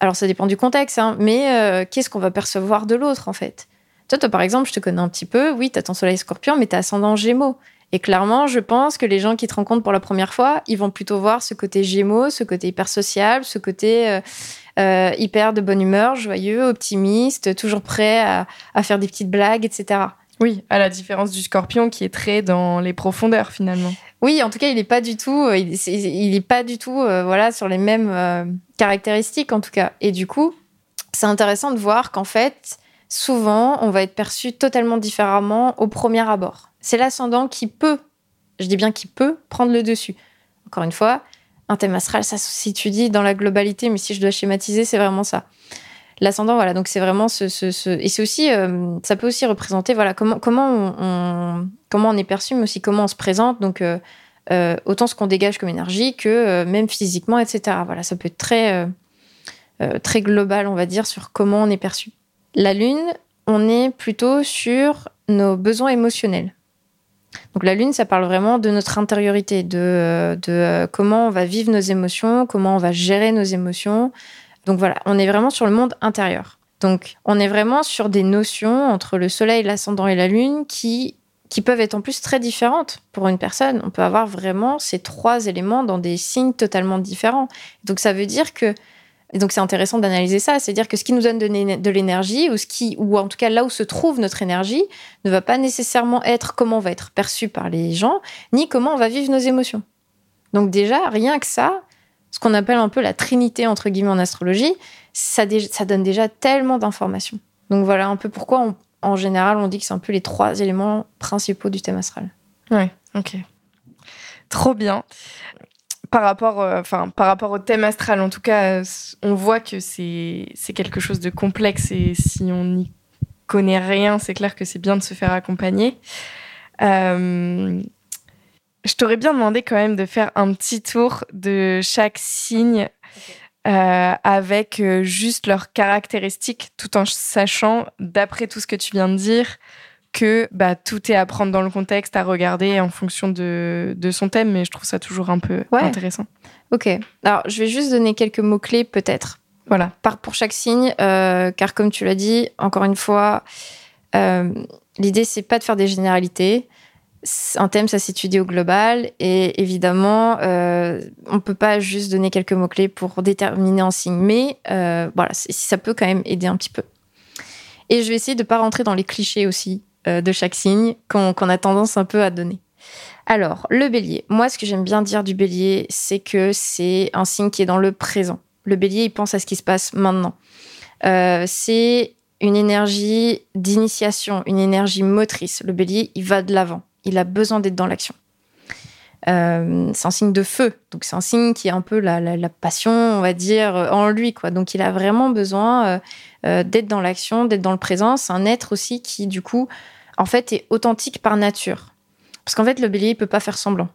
Alors, ça dépend du contexte, hein, mais qu'est-ce qu'on va percevoir de l'autre, en fait? Toi, toi, par exemple, je te connais un petit peu. Oui, tu as ton soleil scorpion, mais tu as ascendant gémeaux. Et clairement, je pense que les gens qui te rencontrent pour la première fois, ils vont plutôt voir ce côté gémeaux, ce côté hyper sociable, ce côté euh, euh, hyper de bonne humeur, joyeux, optimiste, toujours prêt à, faire des petites blagues, etc. Oui, à la différence du scorpion qui est très dans les profondeurs finalement. Oui, en tout cas, il n'est pas du tout, euh, il, est pas du tout, voilà, sur les mêmes caractéristiques en tout cas. Et du coup, c'est intéressant de voir qu'en fait, souvent, on va être perçu totalement différemment au premier abord c'est l'ascendant qui peut, je dis bien qui peut, prendre le dessus. Encore une fois, un thème astral, ça dit dans la globalité, mais si je dois schématiser, c'est vraiment ça. L'ascendant, voilà, donc c'est vraiment ce, et c'est aussi, euh, ça peut aussi représenter, voilà, comment comment on, comment on est perçu, mais aussi comment on se présente, donc euh, euh, autant ce qu'on dégage comme énergie que même physiquement, etc. Voilà, ça peut être très très global, on va dire, sur comment on est perçu. La lune, on est plutôt sur nos besoins émotionnels. Donc la lune, ça parle vraiment de notre intériorité, de, euh, euh, comment on va vivre nos émotions, comment on va gérer nos émotions. Donc voilà, on est vraiment sur le monde intérieur. Donc on est vraiment sur des notions entre le soleil, l'ascendant et la lune qui qui peuvent être en plus très différentes pour une personne. On peut avoir vraiment ces trois éléments dans des signes totalement différents. Donc ça veut dire que et donc c'est intéressant d'analyser ça, c'est-à-dire que ce qui nous donne de l'énergie, ou ce qui, ou en tout cas là où se trouve notre énergie, ne va pas nécessairement être comment on va être perçu par les gens, ni comment on va vivre nos émotions. Donc déjà, rien que ça, ce qu'on appelle un peu la trinité entre guillemets en astrologie, ça, donne déjà tellement d'informations. Donc voilà un peu pourquoi en général on dit que c'est un peu les trois éléments principaux du thème astral. Ouais, ok. Trop bien par rapport, euh, enfin, par rapport au thème astral, en tout cas, on voit que c'est quelque chose de complexe et si on n'y connaît rien, c'est clair que c'est bien de se faire accompagner. Euh, je t'aurais bien demandé quand même de faire un petit tour de chaque signe euh, avec juste leurs caractéristiques, tout en sachant, d'après tout ce que tu viens de dire, que bah, tout est à prendre dans le contexte, à regarder en fonction de, son thème, mais je trouve ça toujours un peu intéressant. Ok. Alors, je vais juste donner quelques mots-clés, peut-être. Voilà. Par, pour chaque signe, euh, car comme tu l'as dit, encore une fois, euh, l'idée, c'est pas de faire des généralités. Un thème, ça s'étudie au global. Et évidemment, euh, on peut pas juste donner quelques mots-clés pour déterminer un signe. Mais voilà, ça peut quand même aider un petit peu. Et je vais essayer de ne pas rentrer dans les clichés aussi de chaque signe qu'on a tendance un peu à donner. Alors, le bélier. Moi, ce que j'aime bien dire du bélier, c'est que c'est un signe qui est dans le présent. Le bélier, il pense à ce qui se passe maintenant. Euh, c'est une énergie d'initiation, une énergie motrice. Le bélier, il va de l'avant. Il a besoin d'être dans l'action. Euh, c'est un signe de feu, donc c'est un signe qui a un peu la, passion, on va dire, en lui, quoi. Donc il a vraiment besoin euh, d'être dans l'action, d'être dans le présent. C'est un être aussi qui, du coup, en fait, est authentique par nature. Parce qu'en fait, le bélier, il peut pas faire semblant.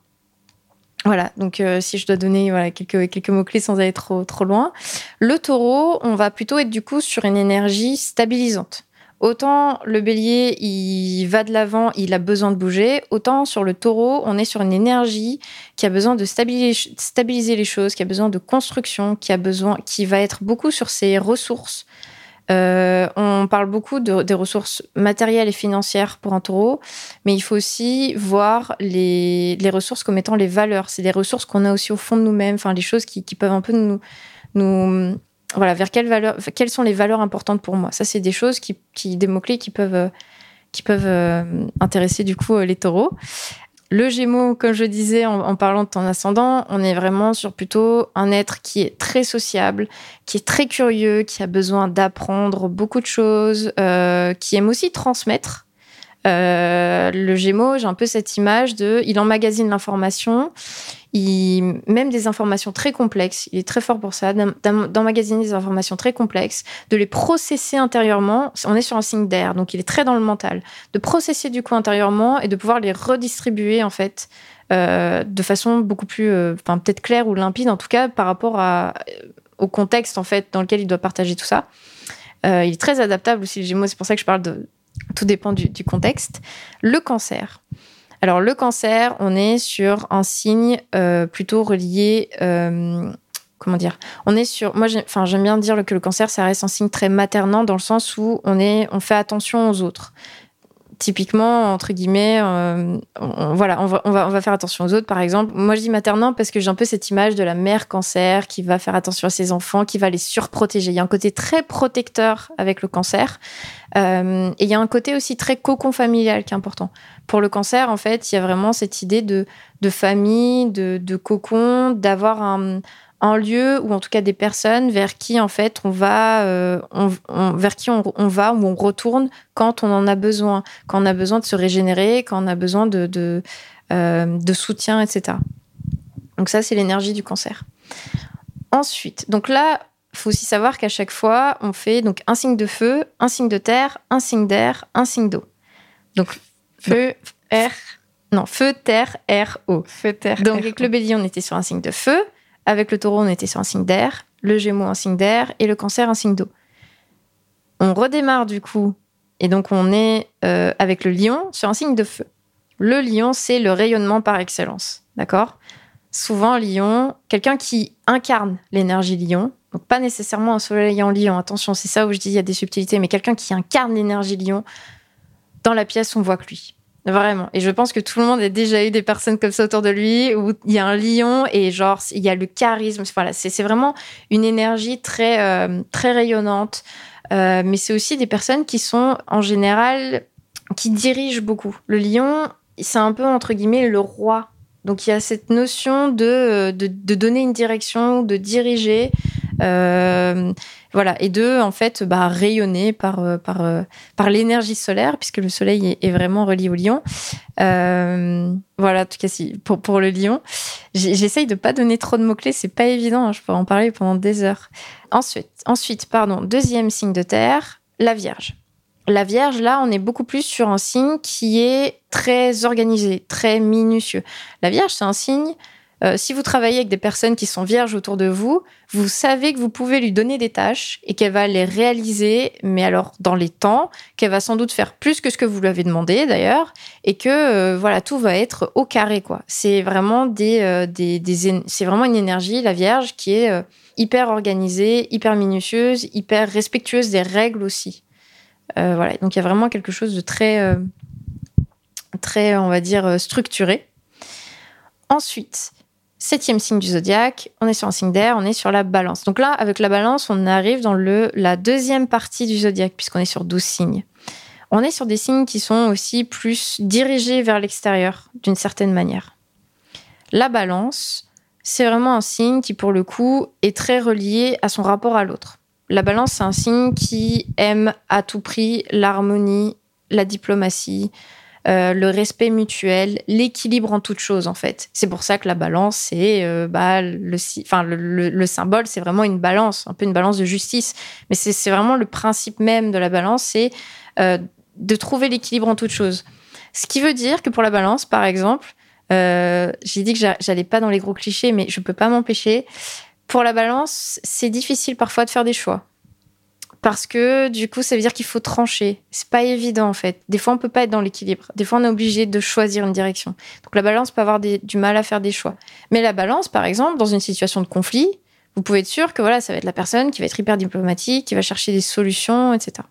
Voilà, donc euh, si je dois donner voilà, quelques, quelques mots-clés sans aller trop, trop loin. Le taureau, on va plutôt être du coup sur une énergie stabilisante. Autant le bélier, il va de l'avant, il a besoin de bouger, autant sur le taureau, on est sur une énergie qui a besoin de stabiliser, stabiliser les choses, qui a besoin de construction, qui a besoin, qui va être beaucoup sur ses ressources, euh, on parle beaucoup des ressources matérielles et financières pour un taureau, mais il faut aussi voir les, ressources comme étant les valeurs. C'est des ressources qu'on a aussi au fond de nous-mêmes, enfin les choses qui, peuvent un peu nous, voilà, vers quelles valeurs, quelles sont les valeurs importantes pour moi. Ça, c'est des choses qui, des mots clés qui peuvent qui peuvent euh, intéresser du coup les taureaux. Le Gémeaux, comme je disais en, parlant de ton ascendant, on est vraiment sur plutôt un être qui est très sociable, qui est très curieux, qui a besoin d'apprendre beaucoup de choses, euh, qui aime aussi transmettre. Euh, le Gémeaux, j'ai un peu cette image de, il emmagasine l'information, même des informations très complexes, il est très fort pour ça, d'emmagasiner des informations très complexes, de les processer intérieurement. On est sur un signe d'air, donc il est très dans le mental. De processer du coup intérieurement et de pouvoir les redistribuer en fait euh, de façon beaucoup plus, euh, enfin peut-être claire ou limpide en tout cas par rapport au contexte en fait dans lequel il doit partager tout ça. il est très adaptable aussi le Gémeaux, c'est pour ça que je parle de tout dépend du, contexte. Le cancer. Alors le cancer, on est sur un signe euh, plutôt relié. Euh, comment dire? On est sur. Moi, enfin, j'aime bien dire que le cancer, ça reste un signe très maternant dans le sens où on est, on fait attention aux autres typiquement, entre guillemets, euh, on, voilà, on va, faire attention aux autres, par exemple. Moi, je dis maternant parce que j'ai un peu cette image de la mère cancer qui va faire attention à ses enfants, qui va les surprotéger. Il y a un côté très protecteur avec le cancer. Euh, et il y a un côté aussi très cocon familial qui est important. Pour le cancer, en fait, il y a vraiment cette idée de, famille, de cocon, d'avoir un, un lieu ou en tout cas des personnes vers qui en fait on va, euh, vers qui on, va ou on retourne quand on en a besoin, quand on a besoin de se régénérer, quand on a besoin de, de, euh, de soutien, etc. Donc ça, c'est l'énergie du cancer. Ensuite, donc là, faut aussi savoir qu'à chaque fois, on fait donc un signe de feu, un signe de terre, un signe d'air, un signe d'eau. Donc feu, air, non, feu, terre, air, eau. Feu, terre. Donc avec le bélier, on était sur un signe de feu. Avec le taureau, on était sur un signe d'air, le gémeaux un signe d'air et le cancer un signe d'eau. On redémarre du coup, et donc on est euh, avec le lion sur un signe de feu. Le lion, c'est le rayonnement par excellence, d'accord? Souvent, lion, quelqu'un qui incarne l'énergie lion, donc pas nécessairement un soleil en lion, attention, c'est ça où je dis il y a des subtilités, mais quelqu'un qui incarne l'énergie lion, dans la pièce, on voit que lui. Vraiment. Et je pense que tout le monde a déjà eu des personnes comme ça autour de lui, où il y a un lion et genre, il y a le charisme. Voilà, c'est vraiment une énergie très, euh, très rayonnante. Euh, mais c'est aussi des personnes qui sont, en général, qui dirigent beaucoup. Le lion, c'est un peu, entre guillemets, le roi. Donc il y a cette notion de, de, de donner une direction, de diriger. Euh, voilà, et de en fait bah, rayonner par, euh, par, euh, par l'énergie solaire, puisque le soleil est, vraiment relié au lion. voilà, en tout cas, si, pour, pour le lion. J'essaye de pas donner trop de mots-clés, c'est pas évident, hein, je pourrais en parler pendant des heures. Ensuite, ensuite, pardon, deuxième signe de terre, la Vierge. La Vierge, là, on est beaucoup plus sur un signe qui est très organisé, très minutieux. La Vierge, c'est un signe euh, si vous travaillez avec des personnes qui sont vierges autour de vous, vous savez que vous pouvez lui donner des tâches et qu'elle va les réaliser, mais alors dans les temps, qu'elle va sans doute faire plus que ce que vous lui avez demandé d'ailleurs, et que euh, voilà tout va être au carré quoi. C'est vraiment des, euh, des, c'est vraiment une énergie la Vierge qui est hyper organisée, hyper minutieuse, hyper respectueuse des règles aussi. voilà, donc il y a vraiment quelque chose de très très on va dire structuré. Ensuite, Septième signe du zodiaque, on est sur un signe d'air, on est sur la balance. Donc là, avec la balance, on arrive dans le, la deuxième partie du zodiaque, puisqu'on est sur 12 signes. On est sur des signes qui sont aussi plus dirigés vers l'extérieur, d'une certaine manière. La balance, c'est vraiment un signe qui, pour le coup, est très relié à son rapport à l'autre. La balance, c'est un signe qui aime à tout prix l'harmonie, la diplomatie, euh, le respect mutuel, l'équilibre en toute chose en fait. C'est pour ça que la balance, c'est euh, bah, le, le, symbole, c'est vraiment une balance, un peu une balance de justice. Mais c'est vraiment le principe même de la balance, c'est euh, de trouver l'équilibre en toute chose. Ce qui veut dire que pour la balance, par exemple, j'ai dit que j'allais pas dans les gros clichés, mais je peux pas m'empêcher. Pour la balance, c'est difficile parfois de faire des choix parce que du coup, ça veut dire qu'il faut trancher. C'est pas évident en fait. Des fois, on peut pas être dans l'équilibre. Des fois, on est obligé de choisir une direction. Donc la balance peut avoir du mal à faire des choix. Mais la balance, par exemple, dans une situation de conflit, vous pouvez être sûr que voilà, ça va être la personne qui va être hyper diplomatique, qui va chercher des solutions, etc.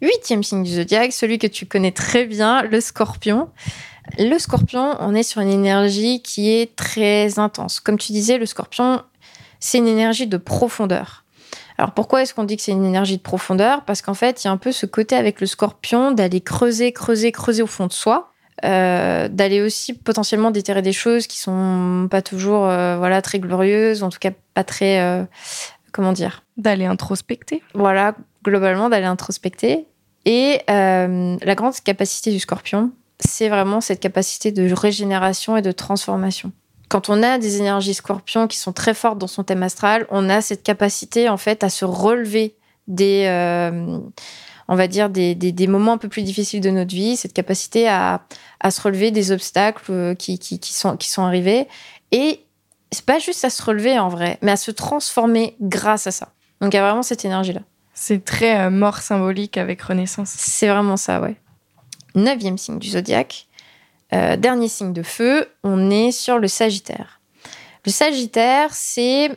Huitième signe du zodiaque, celui que tu connais très bien, le scorpion. Le scorpion, on est sur une énergie qui est très intense. Comme tu disais, le scorpion, c'est une énergie de profondeur. Alors pourquoi est-ce qu'on dit que c'est une énergie de profondeur? Parce qu'en fait, il y a un peu ce côté avec le scorpion d'aller creuser, creuser, creuser au fond de soi. Euh, d'aller aussi potentiellement déterrer des choses qui sont pas toujours euh, voilà très glorieuses, en tout cas pas très euh, comment dire? D'aller introspecter. Voilà, globalement d'aller introspecter. Et la grande capacité du scorpion, c'est vraiment cette capacité de régénération et de transformation quand on a des énergies scorpions qui sont très fortes dans son thème astral, on a cette capacité en fait à se relever des, euh, on va dire des, des, moments un peu plus difficiles de notre vie, cette capacité à, à se relever des obstacles euh, qui, qui, qui, sont, qui sont arrivés. Et c'est pas juste à se relever en vrai, mais à se transformer grâce à ça. Donc il y a vraiment cette énergie-là. C'est très euh, mort symbolique avec Renaissance. C'est vraiment ça, ouais. Neuvième signe du zodiaque, euh, dernier signe de feu, on est sur le Sagittaire. Le Sagittaire, c'est...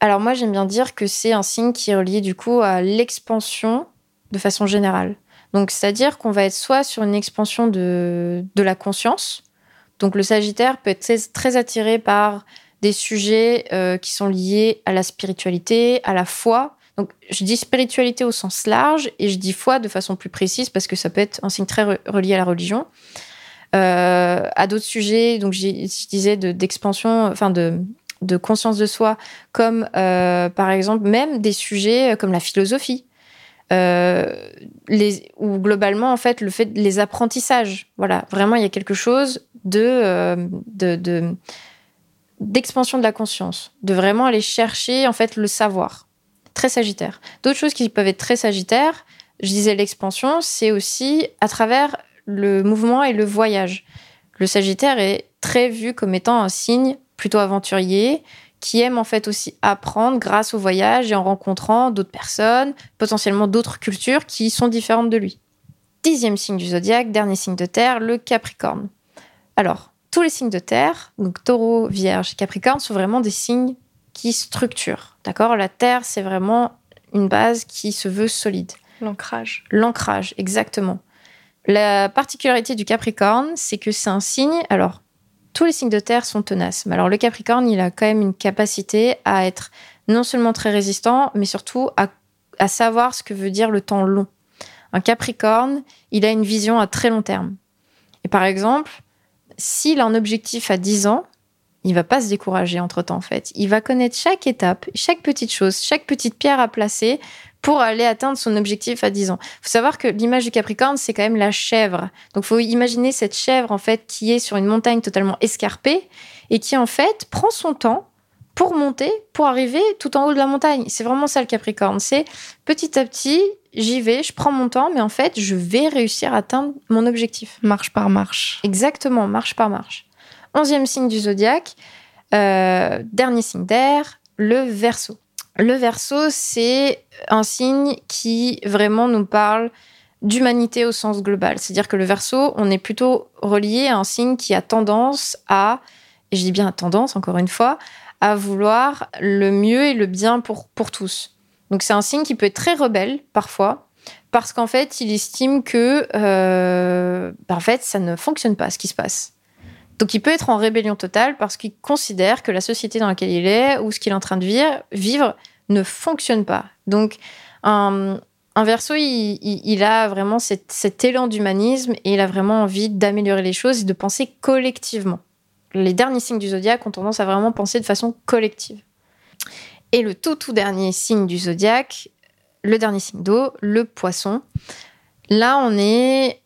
Alors moi j'aime bien dire que c'est un signe qui est relié du coup à l'expansion de façon générale. Donc c'est-à-dire qu'on va être soit sur une expansion de, de la conscience, donc le Sagittaire peut être très, attiré par des sujets euh, qui sont liés à la spiritualité, à la foi. Donc je dis spiritualité au sens large et je dis foi de façon plus précise parce que ça peut être un signe très relié à la religion. Euh, à d'autres sujets, donc je disais d'expansion, enfin de, de conscience de soi, comme euh, par exemple même des sujets comme la philosophie. Euh, les, ou globalement en fait le fait les apprentissages. Voilà vraiment il y a quelque chose de de d'expansion de, la conscience de vraiment aller chercher en fait le savoir. Très sagittaire. D'autres choses qui peuvent être très sagittaires je disais l'expansion c'est aussi à travers le mouvement et le voyage. Le Sagittaire est très vu comme étant un signe plutôt aventurier, qui aime en fait aussi apprendre grâce au voyage et en rencontrant d'autres personnes, potentiellement d'autres cultures qui sont différentes de lui. Dixième signe du zodiaque, dernier signe de terre, le Capricorne. Alors, tous les signes de terre, donc taureau, vierge, capricorne, sont vraiment des signes qui structurent. D'accord? La terre, c'est vraiment une base qui se veut solide. L'ancrage. L'ancrage, exactement. La particularité du Capricorne, c'est que c'est un signe. Alors, tous les signes de terre sont tenaces. Mais alors, le Capricorne, il a quand même une capacité à être non seulement très résistant, mais surtout à, savoir ce que veut dire le temps long. Un Capricorne, il a une vision à très long terme. Et par exemple, s'il a un objectif à 10 ans, il va pas se décourager entre temps en fait. Il va connaître chaque étape, chaque petite chose, chaque petite pierre à placer pour aller atteindre son objectif à 10 ans. Il faut savoir que l'image du Capricorne, c'est quand même la chèvre. Donc, il faut imaginer cette chèvre, en fait, qui est sur une montagne totalement escarpée et qui, en fait, prend son temps pour monter, pour arriver tout en haut de la montagne. C'est vraiment ça le Capricorne. C'est petit à petit, j'y vais, je prends mon temps, mais en fait, je vais réussir à atteindre mon objectif. Marche par marche. Exactement, marche par marche. Onzième signe du zodiaque, euh, dernier signe d'air, le Verseau. Le verso, c'est un signe qui vraiment nous parle d'humanité au sens global. C'est-à-dire que le verso, on est plutôt relié à un signe qui a tendance à, et je dis bien tendance encore une fois, à vouloir le mieux et le bien pour, pour tous. Donc c'est un signe qui peut être très rebelle parfois, parce qu'en fait, il estime que euh, ben, en fait, ça ne fonctionne pas ce qui se passe. Donc il peut être en rébellion totale parce qu'il considère que la société dans laquelle il est ou ce qu'il est en train de vivre, vivre ne fonctionne pas. Donc un, un verso, il, a vraiment cet, élan d'humanisme et il a vraiment envie d'améliorer les choses et de penser collectivement. Les derniers signes du zodiaque ont tendance à vraiment penser de façon collective. Et le tout tout dernier signe du zodiaque, le dernier signe d'eau, le poisson. Là, on est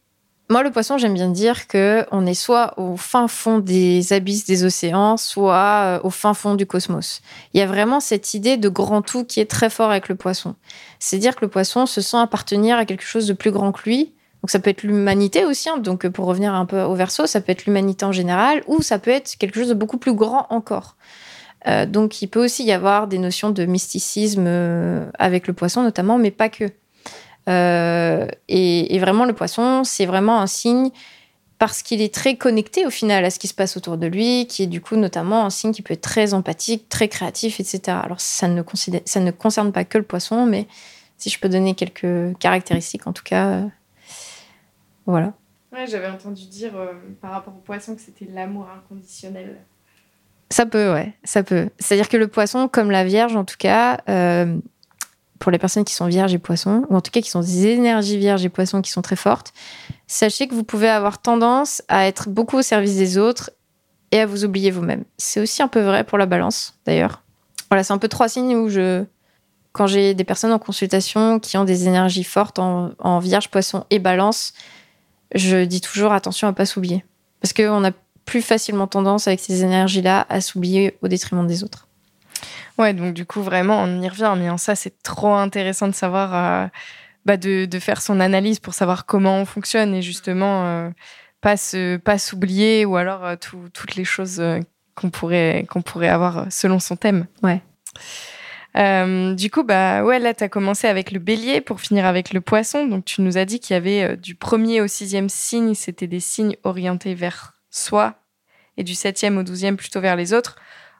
moi, le poisson, j'aime bien dire que on est soit au fin fond des abysses des océans, soit euh, au fin fond du cosmos. Il y a vraiment cette idée de grand tout qui est très fort avec le poisson. C'est dire que le poisson se sent appartenir à quelque chose de plus grand que lui. Donc ça peut être l'humanité aussi. Hein. Donc pour revenir un peu au verso, ça peut être l'humanité en général, ou ça peut être quelque chose de beaucoup plus grand encore. Euh, donc il peut aussi y avoir des notions de mysticisme euh, avec le poisson notamment, mais pas que. Euh, et, vraiment, le poisson, c'est vraiment un signe parce qu'il est très connecté au final à ce qui se passe autour de lui, qui est du coup notamment un signe qui peut être très empathique, très créatif, etc. Alors ça ne, ça ne concerne pas que le poisson, mais si je peux donner quelques caractéristiques, en tout cas, euh, voilà. Ouais, j'avais entendu dire euh, par rapport au poisson que c'était l'amour inconditionnel. Ça peut, ouais, ça peut. C'est-à-dire que le poisson, comme la Vierge en tout cas, pour les personnes qui sont vierges et poissons, ou en tout cas qui sont des énergies vierges et poissons qui sont très fortes, sachez que vous pouvez avoir tendance à être beaucoup au service des autres et à vous oublier vous-même. C'est aussi un peu vrai pour la balance, d'ailleurs. Voilà, c'est un peu trois signes où je, quand j'ai des personnes en consultation qui ont des énergies fortes en, vierge, poisson et balance, je dis toujours attention à pas s'oublier. Parce qu'on a plus facilement tendance avec ces énergies-là à s'oublier au détriment des autres. Ouais, donc du coup, vraiment, on y revient. Mais en ça, c'est trop intéressant de savoir, euh, bah, de, faire son analyse pour savoir comment on fonctionne et justement euh, pas se, pas s'oublier ou alors euh, toutes les choses qu'on pourrait, qu'on pourrait avoir selon son thème. Ouais. du coup, bah ouais, là, tu as commencé avec le bélier pour finir avec le poisson. Donc, tu nous as dit qu'il y avait du premier au sixième signe, c'était des signes orientés vers soi, et du septième au douzième plutôt vers les autres.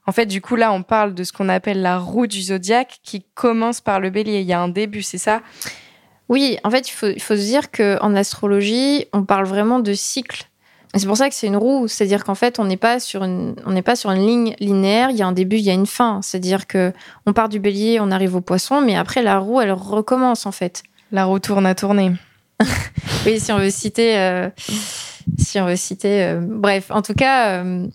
En fait, du coup, là, on parle de ce qu'on appelle la roue du zodiaque qui commence par le bélier. Il y a un début, c'est ça? Oui, en fait, il faut, il faut se dire qu'en astrologie, on parle vraiment de cycle. C'est pour ça que c'est une roue, c'est-à-dire qu'en fait, on n'est pas sur une, on n'est pas sur une ligne linéaire. Il y a un début, il y a une fin. C'est-à-dire que on part du bélier, on arrive au poisson, mais après la roue, elle recommence en fait. La roue tourne à tourner. oui, si on veut citer, euh, si on veut citer, euh, bref, en tout cas, euh,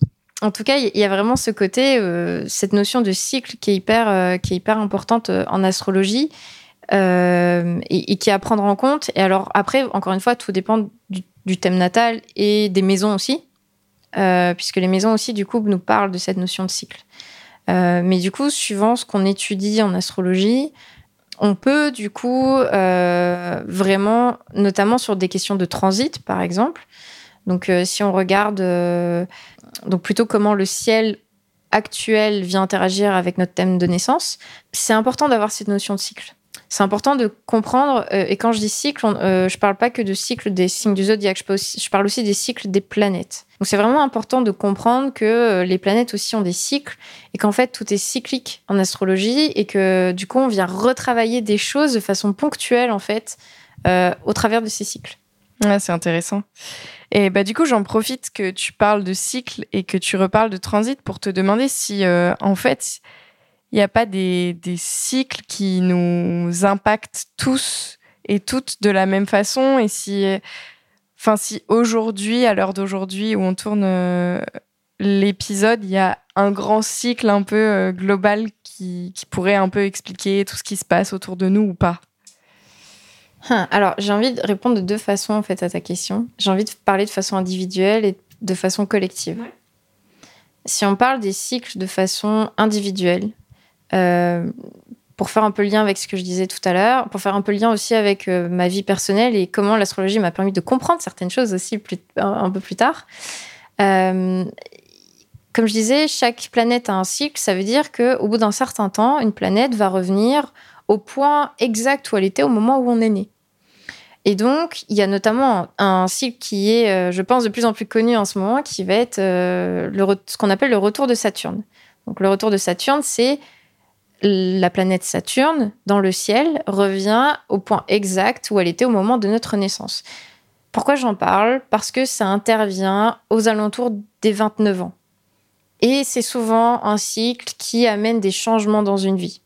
en tout cas, il y a vraiment ce côté, euh, cette notion de cycle qui est hyper, euh, qui est hyper importante euh, en astrologie et, qui est à prendre en compte. Et alors, après, encore une fois, tout dépend du, thème natal et des maisons aussi, puisque les maisons aussi, du coup, nous parlent de cette notion de cycle. mais du coup, suivant ce qu'on étudie en astrologie, on peut, du coup, vraiment, notamment sur des questions de transit, par exemple, donc, si on regarde donc plutôt comment le ciel actuel vient interagir avec notre thème de naissance, c'est important d'avoir cette notion de cycle. C'est important de comprendre, euh, et quand je dis cycle, euh, je ne parle pas que de cycle des signes du zodiaque, je, je parle aussi des cycles des planètes. Donc c'est vraiment important de comprendre que euh, les planètes aussi ont des cycles, et qu'en fait tout est cyclique en astrologie, et que du coup on vient retravailler des choses de façon ponctuelle en fait, au travers de ces cycles. Ouais, c'est intéressant. Et bah, du coup, j'en profite que tu parles de cycle et que tu reparles de transit pour te demander si, euh, en fait, il n'y a pas des, des, cycles qui nous impactent tous et toutes de la même façon. Et si, enfin, si aujourd'hui, à l'heure d'aujourd'hui où on tourne euh, l'épisode, il y a un grand cycle un peu euh, global qui, qui pourrait un peu expliquer tout ce qui se passe autour de nous ou pas? Hein, alors, j'ai envie de répondre de deux façons en fait à ta question. J'ai envie de parler de façon individuelle et de façon collective. Si on parle des cycles de façon individuelle, euh, pour faire un peu le lien avec ce que je disais tout à l'heure, pour faire un peu le lien aussi avec euh, ma vie personnelle et comment l'astrologie m'a permis de comprendre certaines choses aussi plus, un, peu plus tard. Euh, comme je disais, chaque planète a un cycle. Ça veut dire qu'au bout d'un certain temps, une planète va revenir au point exact où elle était au moment où on est né. Et donc, il y a notamment un cycle qui est, euh, je pense, de plus en plus connu en ce moment, qui va être euh, ce qu'on appelle le retour de Saturne. Donc, le retour de Saturne, c'est la planète Saturne dans le ciel revient au point exact où elle était au moment de notre naissance. Pourquoi j'en parle? Parce que ça intervient aux alentours des 29 ans. Et c'est souvent un cycle qui amène des changements dans une vie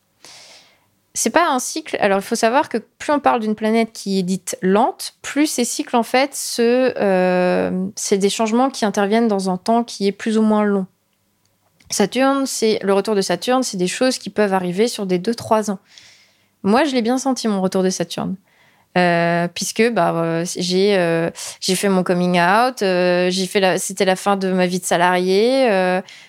c'est pas un cycle. Alors, il faut savoir que plus on parle d'une planète qui est dite lente, plus ces cycles, en fait, euh, c'est des changements qui interviennent dans un temps qui est plus ou moins long. Saturne, c'est le retour de Saturne, c'est des choses qui peuvent arriver sur des 2-3 ans. Moi, je l'ai bien senti, mon retour de Saturne. Euh, puisque bah, euh, j'ai euh, j'ai fait mon coming out, j'ai fait c'était la fin de ma vie de salarié,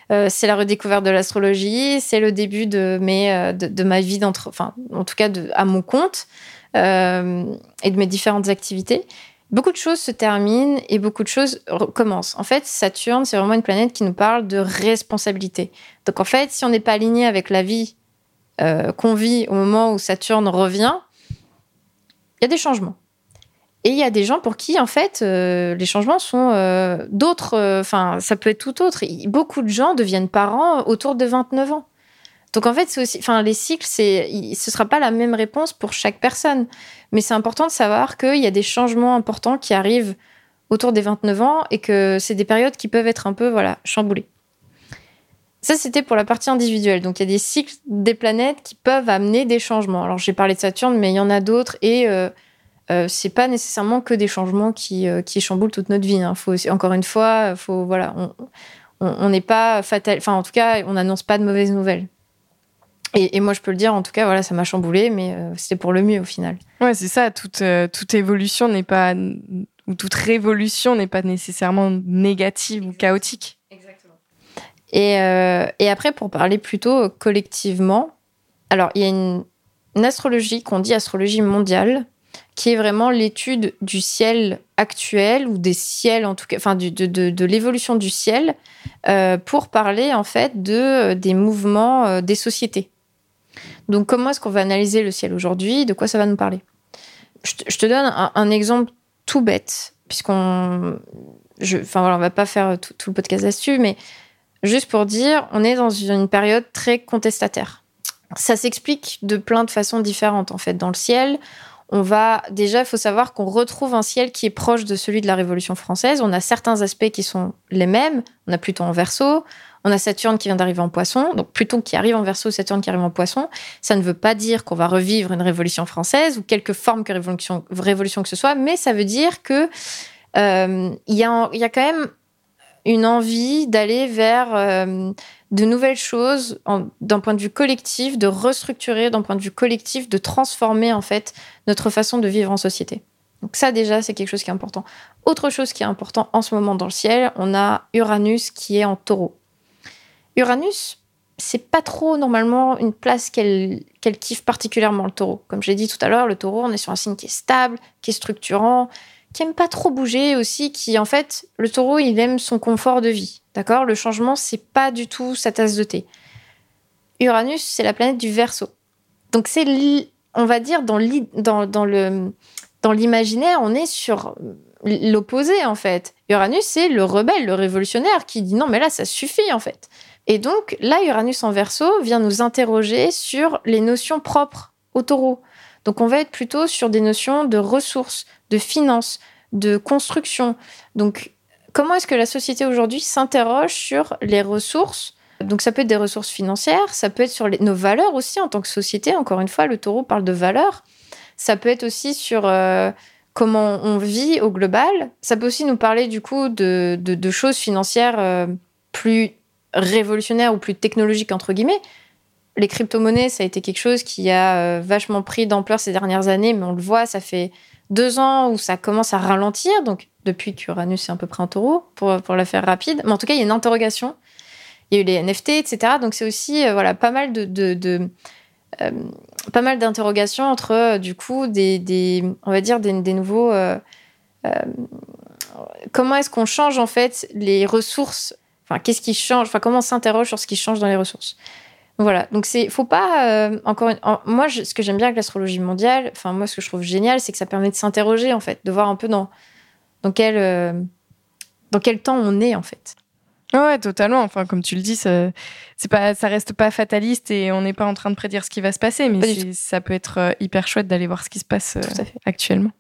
c'est la redécouverte de l'astrologie, c'est le début de mes de, ma vie d'entre, enfin en tout cas à mon compte et de mes différentes activités. Beaucoup de choses se terminent et beaucoup de choses recommencent. En fait, Saturne, c'est vraiment une planète qui nous parle de responsabilité. Donc en fait, si on n'est pas aligné avec la vie qu'on vit au moment où Saturne revient, il y a des changements. Et il y a des gens pour qui, en fait, euh, les changements sont euh, d'autres. Euh, enfin, ça peut être tout autre. Beaucoup de gens deviennent parents autour de 29 ans. Donc, en fait, c'est aussi. Les cycles, c'est, ce ne sera pas la même réponse pour chaque personne. Mais c'est important de savoir qu'il y a des changements importants qui arrivent autour des 29 ans et que c'est des périodes qui peuvent être un peu, voilà, chamboulées. Ça, c'était pour la partie individuelle. Donc, il y a des cycles des planètes qui peuvent amener des changements. Alors, j'ai parlé de Saturne, mais il y en a d'autres. Et euh, euh c'est pas nécessairement que des changements qui, euh, qui chamboulent toute notre vie. Hein. Faut encore une fois, faut, voilà, on n'est pas fatal. Enfin, en tout cas, on n'annonce pas de mauvaises nouvelles. Et, moi, je peux le dire, en tout cas, voilà, ça m'a chamboulé, mais euh, c'était pour le mieux au final. Ouais, c'est ça. Toute, toute évolution n'est pas. ou toute révolution n'est pas nécessairement négative ou chaotique. Euh, et, après, pour parler plutôt collectivement, alors il y a une, astrologie qu'on dit astrologie mondiale, qui est vraiment l'étude du ciel actuel ou des ciels en tout cas, enfin de, de, l'évolution du ciel euh, pour parler en fait de des mouvements euh, des sociétés. Donc comment est-ce qu'on va analyser le ciel aujourd'hui? De quoi ça va nous parler? Je, te donne un, exemple tout bête puisqu'on, enfin voilà, on va pas faire tout, tout le podcast là-dessus, mais Juste pour dire, on est dans une période très contestataire. Ça s'explique de plein de façons différentes en fait. Dans le ciel, on va déjà, il faut savoir qu'on retrouve un ciel qui est proche de celui de la Révolution française. On a certains aspects qui sont les mêmes. On a Pluton en Verseau, on a Saturne qui vient d'arriver en Poisson. Donc Pluton qui arrive en Verseau, Saturne qui arrive en Poisson. Ça ne veut pas dire qu'on va revivre une Révolution française ou quelque forme que révolution, révolution que ce soit, mais ça veut dire que euh, il y, a, y a quand même une envie d'aller vers euh, de nouvelles choses d'un point de vue collectif, de restructurer d'un point de vue collectif, de transformer en fait notre façon de vivre en société. Donc ça déjà, c'est quelque chose qui est important. Autre chose qui est important en ce moment dans le ciel, on a Uranus qui est en taureau. Uranus, c'est pas trop normalement une place qu'elle kiffe particulièrement le taureau. Comme je l'ai dit tout à l'heure, le taureau, on est sur un signe qui est stable, qui est structurant, qui aime pas trop bouger aussi, qui en fait, le taureau, il aime son confort de vie. D'accord? Le changement, c'est pas du tout sa tasse de thé. Uranus, c'est la planète du Verseau. Donc c'est, on va dire, dans, dans, le dans l'imaginaire, on est sur l'opposé en fait. Uranus, c'est le rebelle, le révolutionnaire qui dit non, mais là, ça suffit en fait. Et donc là, Uranus en Verseau vient nous interroger sur les notions propres au taureau. Donc on va être plutôt sur des notions de ressources, de finances, de construction. Donc comment est-ce que la société aujourd'hui s'interroge sur les ressources? Donc ça peut être des ressources financières, ça peut être sur nos valeurs aussi en tant que société. Encore une fois, le taureau parle de valeurs. Ça peut être aussi sur euh, comment on vit au global. Ça peut aussi nous parler du coup de, choses financières euh, plus révolutionnaires ou plus technologiques entre guillemets les crypto-monnaies, ça a été quelque chose qui a euh, vachement pris d'ampleur ces dernières années, mais on le voit, ça fait deux ans où ça commence à ralentir, donc depuis qu'Uranus est un peu près en taureau, pour, pour la faire rapide. Mais en tout cas, il y a une interrogation. Il y a eu les NFT, etc. Donc c'est aussi euh, voilà, pas mal de, euh, pas mal d'interrogations entre du coup des, on va dire des nouveaux comment est-ce qu'on change en fait les ressources? Enfin qu'est-ce qui change? Enfin comment on s'interroge sur ce qui change dans les ressources? Voilà, donc c'est faut pas euh, encore moi ce que j'aime bien avec l'astrologie mondiale, enfin moi ce que je trouve génial, c'est que ça permet de s'interroger en fait, de voir un peu dans dans quel euh, dans quel temps on est en fait. Ouais, totalement. Enfin, comme tu le dis, ça, c'est pas, ça reste pas fataliste et on n'est pas en train de prédire ce qui va se passer, mais ça peut être euh, hyper chouette d'aller voir ce qui se passe actuellement.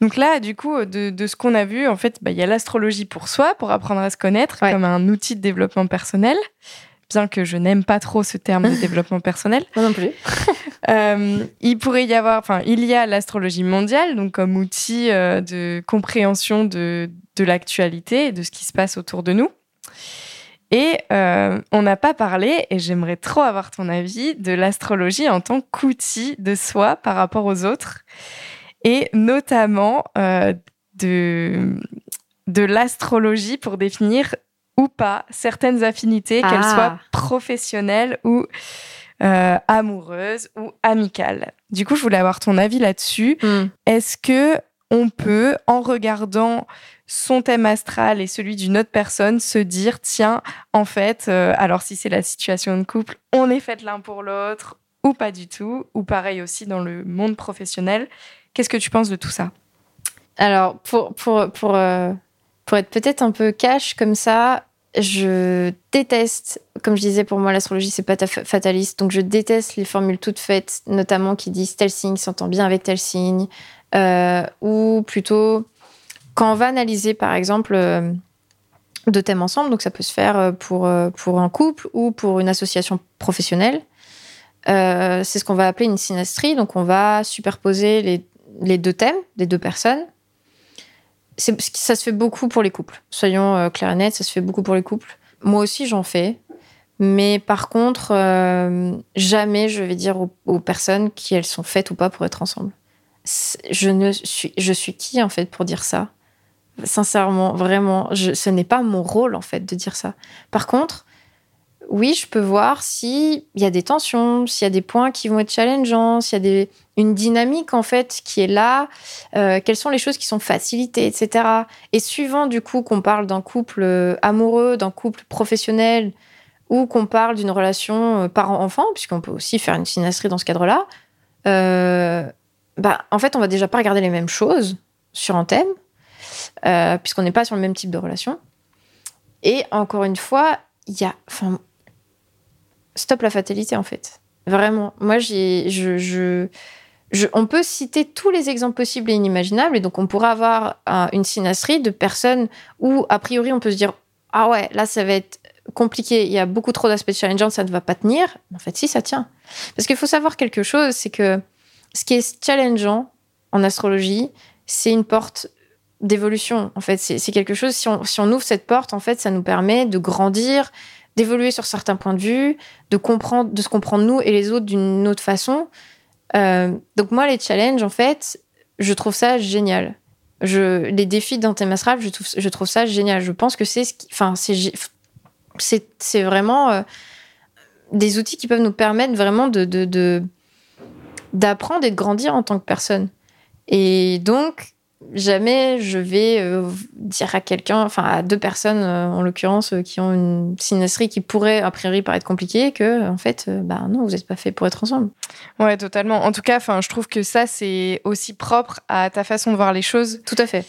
Donc là, du coup, de, de ce qu'on a vu, en fait, bah, il y a l'astrologie pour soi, pour apprendre à se connaître, comme un outil de développement personnel bien que je n'aime pas trop ce terme de développement personnel. Moi non plus. Euh, il pourrait y avoir, enfin, il y a l'astrologie mondiale, donc comme outil euh, de compréhension de, de l'actualité et de ce qui se passe autour de nous. Et euh, on n'a pas parlé, et j'aimerais trop avoir ton avis, de l'astrologie en tant qu'outil de soi par rapport aux autres, et notamment de, de l'astrologie pour définir ou pas certaines affinités, qu'elles Ah. soient professionnelles ou euh, amoureuses ou amicales. Du coup, je voulais avoir ton avis là-dessus. Hmm. Est-ce que on peut, en regardant son thème astral et celui d'une autre personne, se dire tiens, en fait, euh, alors si c'est la situation de couple, on est fait l'un pour l'autre ou pas du tout, ou pareil aussi dans le monde professionnel. Qu'est-ce que tu penses de tout ça? Alors, pour, pour, pour, euh, pour être peut-être un peu cash comme ça, je déteste, comme je disais, pour moi, l'astrologie, c'est pas ta- fataliste. Donc, je déteste les formules toutes faites, notamment qui disent tel signe s'entend bien avec tel signe. euh, ou plutôt, quand on va analyser, par exemple, euh, deux thèmes ensemble, donc ça peut se faire euh, pour, pour un couple ou pour une association professionnelle. c'est ce qu'on va appeler une synastrie. Donc, on va superposer les, les deux thèmes des deux personnes ça se fait beaucoup pour les couples. Soyons euh, clairs et nets, ça se fait beaucoup pour les couples. Moi aussi, j'en fais. Mais par contre, euh, jamais je vais dire aux, personnes qui elles sont faites ou pas pour être ensemble. Je ne suis, je suis qui en fait pour dire ça? Sincèrement, vraiment, ce n'est pas mon rôle en fait de dire ça. Par contre, oui, je peux voir s'il y a des tensions, s'il y a des points qui vont être challengeants, s'il y a une dynamique en fait qui est là, euh, quelles sont les choses qui sont facilitées, etc. Et suivant du coup qu'on parle d'un couple euh, amoureux, d'un couple professionnel, ou qu'on parle d'une relation euh, parent-enfant, puisqu'on peut aussi faire une synastrie dans ce cadre-là, bah, en fait, on va déjà pas regarder les mêmes choses sur un thème, puisqu'on n'est pas sur le même type de relation. Et encore une fois, il y a, stop la fatalité en fait. Vraiment, moi, j'ai, je, je, on peut citer tous les exemples possibles et inimaginables, et donc on pourrait avoir un- une synastrie de personnes où, a priori, on peut se dire Ah ouais, là, ça va être compliqué, il y a beaucoup trop d'aspects challengeants, ça ne va pas tenir. En fait, si, ça tient. Parce qu'il faut savoir quelque chose c'est que ce qui est challengeant en astrologie, c'est une porte d'évolution. En fait, c'est c'est quelque chose, si on, si on ouvre cette porte, en fait, ça nous permet de grandir, d'évoluer sur certains points de vue, de comprendre, de se comprendre nous et les autres d'une autre façon. Euh, donc moi, les challenges, en fait, je trouve ça génial. Je, les défis thème astral, je trouve, je trouve ça génial. Je pense que c'est enfin, c'est, vraiment euh, des outils qui peuvent nous permettre vraiment de- d'apprendre et de grandir en tant que personne. Et donc, jamais je vais euh, dire à quelqu'un, enfin à deux personnes euh, en l'occurrence euh, qui ont une synastrie qui pourrait a priori paraître compliquée, que en fait, bah non, vous n'êtes pas fait pour être ensemble. Ouais, totalement. En tout cas, enfin, je trouve que ça, c'est aussi propre à ta façon de voir les choses, Tout à fait.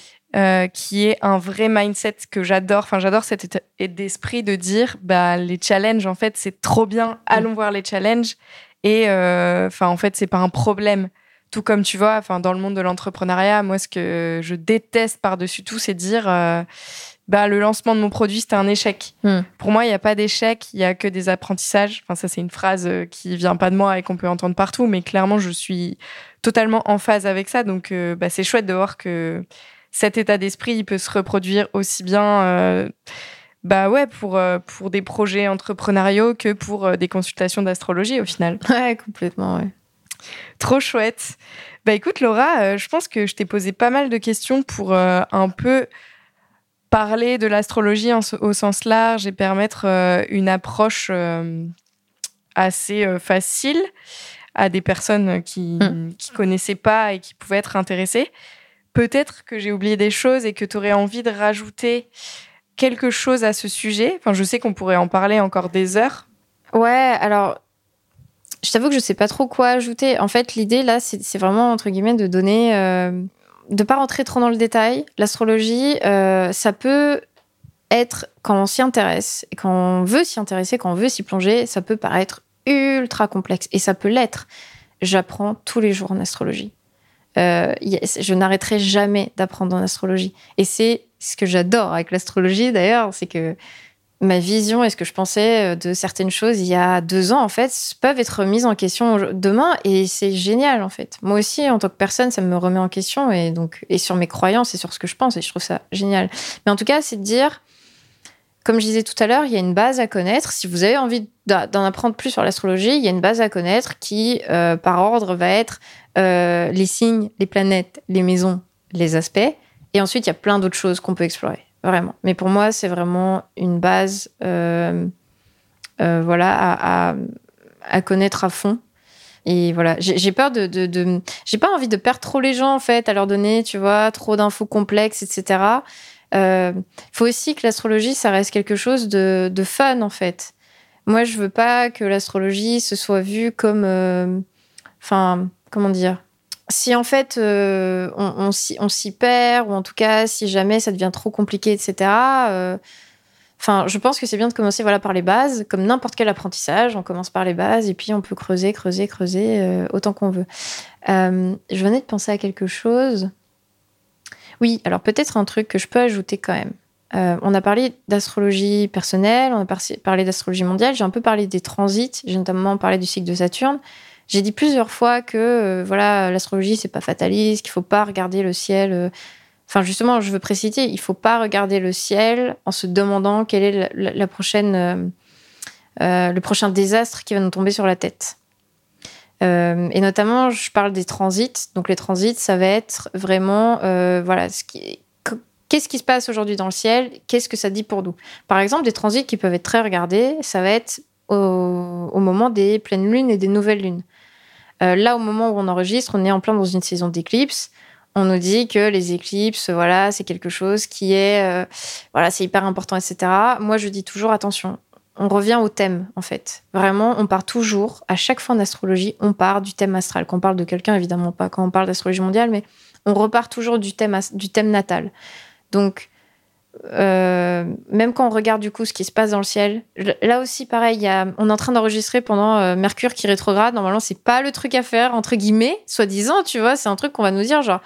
qui est un vrai mindset que j'adore. Enfin, j'adore cet état d'esprit de dire, bah, les challenges, en fait, c'est trop bien. Allons voir les challenges. Et, enfin, en fait, c'est pas un problème. Tout comme tu vois, enfin, dans le monde de l'entrepreneuriat, moi, ce que je déteste par-dessus tout, c'est dire, euh, bah, le lancement de mon produit, c'était un échec. Hmm. Pour moi, il n'y a pas d'échec, il y a que des apprentissages. Enfin, ça, c'est une phrase euh, qui vient pas de moi et qu'on peut entendre partout, mais clairement, je suis totalement en phase avec ça. Donc, euh, bah, c'est chouette de voir que cet état d'esprit, il peut se reproduire aussi bien, euh, bah ouais, pour, euh, pour des projets entrepreneuriaux que pour euh, des consultations d'astrologie au final. Ouais, complètement, ouais. Trop chouette. Bah écoute Laura, euh, je pense que je t'ai posé pas mal de questions pour euh, un peu parler de l'astrologie au sens large et permettre euh, une approche assez facile à des personnes qui Mm. qui connaissaient pas et qui pouvaient être intéressées. Peut-être que j'ai oublié des choses et que tu aurais envie de rajouter quelque chose à ce sujet. Enfin, je sais qu'on pourrait en parler encore des heures. Ouais, alors, je t'avoue que je sais pas trop quoi ajouter. En fait, l'idée là, c'est vraiment entre guillemets de donner, euh, de pas rentrer trop dans le détail. L'astrologie, euh, ça peut être quand on s'y intéresse et quand on veut s'y intéresser, quand on veut s'y plonger, ça peut paraître ultra complexe et ça peut l'être. J'apprends tous les jours en astrologie. Euh, je n'arrêterai jamais d'apprendre en astrologie. Et c'est ce que j'adore avec l'astrologie d'ailleurs, c'est que ma vision et ce que je pensais de certaines choses il y a deux ans, en fait, peuvent être mises en question demain et c'est génial, en fait. Moi aussi, en tant que personne, ça me remet en question et donc, et sur mes croyances et sur ce que je pense et je trouve ça génial. Mais en tout cas, c'est de dire, comme je disais tout à l'heure, il y a une base à connaître. Si vous avez envie d'en apprendre plus sur l'astrologie, il y a une base à connaître qui, euh, par ordre, va être euh, les signes, les planètes, les maisons, les aspects. Et ensuite, il y a plein d'autres choses qu'on peut explorer, vraiment. Mais pour moi, c'est vraiment une base euh, voilà, à, connaître à fond. Et voilà, j'ai peur de, de j'ai pas envie de perdre trop les gens en fait, à leur donner, tu vois, trop d'infos complexes, etc. Il euh, faut aussi que l'astrologie, ça reste quelque chose de, fun, en fait. Moi, je veux pas que l'astrologie se soit vue comme. Euh, enfin, comment dire si en fait euh, on, s'y perd, ou en tout cas si jamais ça devient trop compliqué, etc., Enfin, je pense que c'est bien de commencer voilà par les bases, comme n'importe quel apprentissage. On commence par les bases et puis on peut creuser, creuser, creuser autant qu'on veut. je venais de penser à quelque chose. Oui, alors peut-être un truc que je peux ajouter quand même. Euh, on a parlé d'astrologie personnelle, on a parlé d'astrologie mondiale, j'ai un peu parlé des transits, j'ai notamment parlé du cycle de Saturne. J'ai dit plusieurs fois que euh, voilà, l'astrologie c'est pas fataliste, qu'il faut pas regarder le ciel. Euh, enfin, justement, je veux préciser, il faut pas regarder le ciel en se demandant quel est la prochaine, le prochain désastre qui va nous tomber sur la tête. Euh, et notamment, je parle des transits. Donc les transits, ça va être vraiment, euh, voilà, qu'est-ce qui se passe aujourd'hui dans le ciel? Qu'est-ce que ça dit pour nous? Par exemple, des transits qui peuvent être très regardés, ça va être au, moment des pleines lunes et des nouvelles lunes. Euh, là, au moment où on enregistre, on est en plein dans une saison d'éclipses. On nous dit que les éclipses, voilà, c'est quelque chose qui est, voilà, c'est hyper important, etc. Moi, je dis toujours attention on revient au thème, en fait. Vraiment, on part toujours, à chaque fois en astrologie, on part du thème astral. Quand on parle de quelqu'un, évidemment pas quand on parle d'astrologie mondiale, mais on repart toujours du thème, du thème natal. Donc, euh, même quand on regarde du coup ce qui se passe dans le ciel, là aussi pareil, y a, on est en train d'enregistrer pendant euh, Mercure qui rétrograde. Normalement, c'est pas le truc à faire entre guillemets, soi-disant, tu vois. C'est un truc qu'on va nous dire genre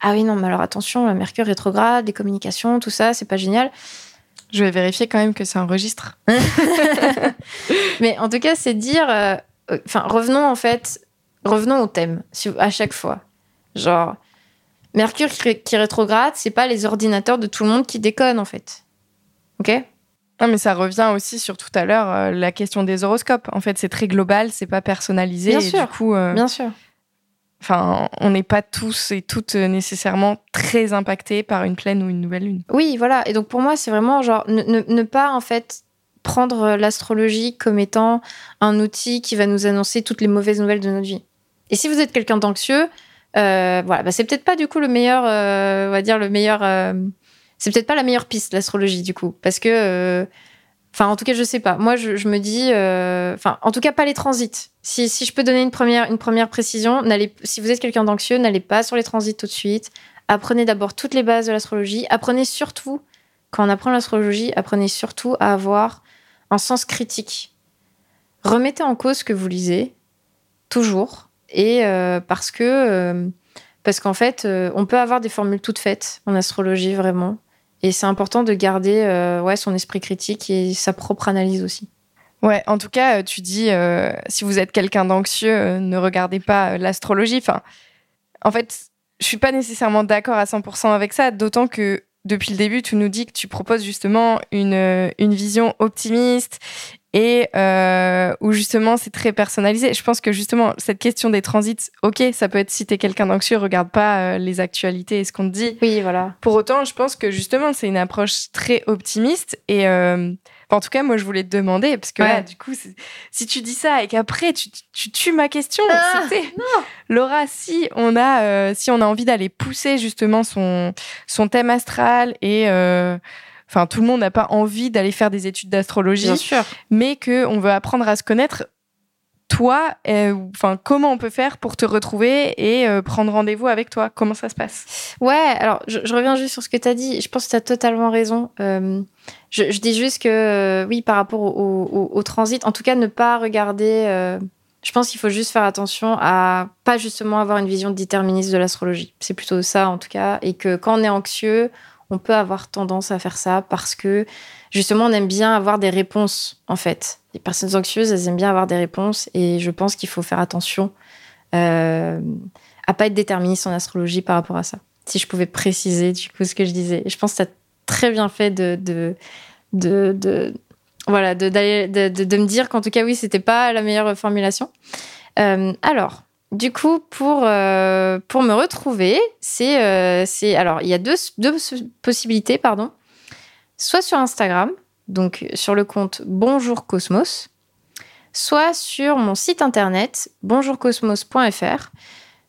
ah oui non, mais alors attention, Mercure rétrograde, les communications, tout ça, c'est pas génial. Je vais vérifier quand même que c'est un registre. Mais en tout cas, c'est dire. Euh, enfin, revenons en fait. Revenons au thème à chaque fois. Genre, Mercure qui, rétrograde, c'est pas les ordinateurs de tout le monde qui déconnent en fait. Ok? Non, mais ça revient aussi sur tout à l'heure euh, la question des horoscopes. En fait, c'est très global, c'est pas personnalisé. Bien sûr. Du coup, euh, bien sûr. Enfin, on n'est pas tous et toutes nécessairement très impactés par une pleine ou une nouvelle lune. Oui, voilà. Et donc pour moi, c'est vraiment genre ne, pas en fait prendre l'astrologie comme étant un outil qui va nous annoncer toutes les mauvaises nouvelles de notre vie. Et si vous êtes quelqu'un d'anxieux, euh, voilà, bah, c'est peut-être pas du coup le meilleur, euh, on va dire le meilleur, euh, c'est peut-être pas la meilleure piste l'astrologie du coup, parce que Enfin, en tout cas, je sais pas. Moi, je, me dis, euh, enfin, en tout cas, pas les transits. Si, si, je peux donner une première, une première précision, si vous êtes quelqu'un d'anxieux, n'allez pas sur les transits tout de suite. Apprenez d'abord toutes les bases de l'astrologie. Apprenez surtout, quand on apprend l'astrologie, apprenez surtout à avoir un sens critique. Remettez en cause ce que vous lisez, toujours, et euh, parce que, euh, parce qu'en fait, on peut avoir des formules toutes faites en astrologie, vraiment. Et c'est important de garder euh, ouais, son esprit critique et sa propre analyse aussi. Ouais, en tout cas, euh, tu dis, euh, si vous êtes quelqu'un d'anxieux, ne regardez pas l'astrologie. Enfin, en fait, je suis pas nécessairement d'accord à 100% avec ça, d'autant que depuis le début, tu nous dis que tu proposes justement une, une vision optimiste et euh, où justement c'est très personnalisé. Je pense que justement cette question des transits, ok, ça peut être si t'es quelqu'un d'anxieux, regarde pas euh, les actualités et ce qu'on te dit. Oui, voilà. Pour autant, je pense que justement c'est une approche très optimiste et euh, en tout cas moi je voulais te demander parce que là du coup si tu dis ça et qu'après tu, tu tues ma question, ah, c'était Laura si on a euh, si on a envie d'aller pousser justement son son thème astral et enfin tout le monde n'a pas envie d'aller faire des études d'astrologie, mais que on veut apprendre à se connaître. Toi, euh, enfin comment on peut faire pour te retrouver et euh, prendre rendez-vous avec toi? Comment ça se passe? Ouais, alors je, reviens juste sur ce que tu as dit. Je pense que tu as totalement raison. Euh, je, dis juste que oui, par rapport au, transit, en tout cas, ne pas regarder. je pense qu'il faut juste faire attention à pas justement avoir une vision déterministe de l'astrologie. C'est plutôt ça en tout cas, et que quand on est anxieux, on peut avoir tendance à faire ça parce que justement, on aime bien avoir des réponses, en fait. Les personnes anxieuses, elles aiment bien avoir des réponses et je pense qu'il faut faire attention euh, à pas être déterministe en astrologie par rapport à ça. Si je pouvais préciser du coup ce que je disais. Je pense que tu as très bien fait de, de, de, de, de, de, me dire qu'en tout cas, oui, c'était pas la meilleure formulation. Euh, alors, du coup, pour, euh, me retrouver, c'est. Euh, c'est alors, il y a deux, deux possibilités, pardon. Soit sur Instagram, donc sur le compte Bonjour Cosmos, soit sur mon site internet bonjourcosmos.fr.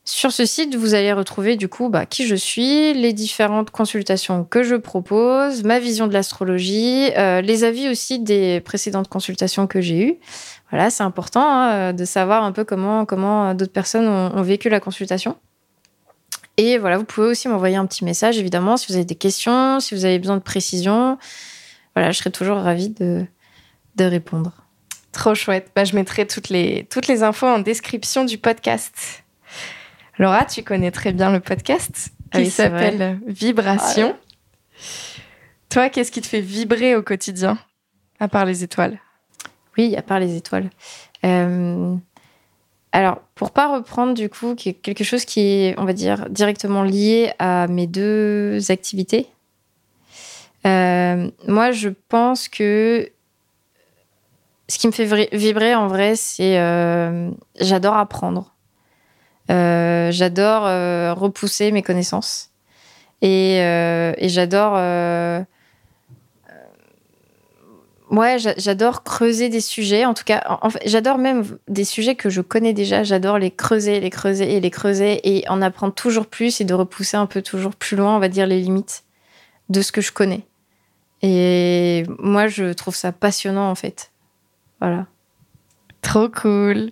Sur ce site, vous allez retrouver du coup bah, qui je suis, les différentes consultations que je propose, ma vision de l'astrologie, euh, les avis aussi des précédentes consultations que j'ai eues. Voilà, c'est important hein, de savoir un peu comment, comment d'autres personnes ont, vécu la consultation. Et voilà, vous pouvez aussi m'envoyer un petit message, évidemment, si vous avez des questions, si vous avez besoin de précision. Voilà, je serai toujours ravie de, de répondre. Trop chouette. Bah, je mettrai toutes les, toutes les infos en description du podcast. Laura, tu connais très bien le podcast qui s'appelle Vibration. Ah Toi, qu'est-ce qui te fait vibrer au quotidien, à part les étoiles? Oui, à part les étoiles. Euh, alors, pour pas reprendre du coup quelque chose qui est, on va dire, directement lié à mes deux activités, euh, moi, je pense que ce qui me fait vibrer en vrai, c'est euh, j'adore apprendre. Euh, j'adore euh, repousser mes connaissances. Et, euh, j'adore. Ouais, j'adore creuser des sujets. En tout cas, j'adore même des sujets que je connais déjà. J'adore les creuser, les creuser et les creuser et en apprendre toujours plus et de repousser un peu toujours plus loin, on va dire, les limites de ce que je connais. Et moi, je trouve ça passionnant, en fait. Voilà. Trop cool.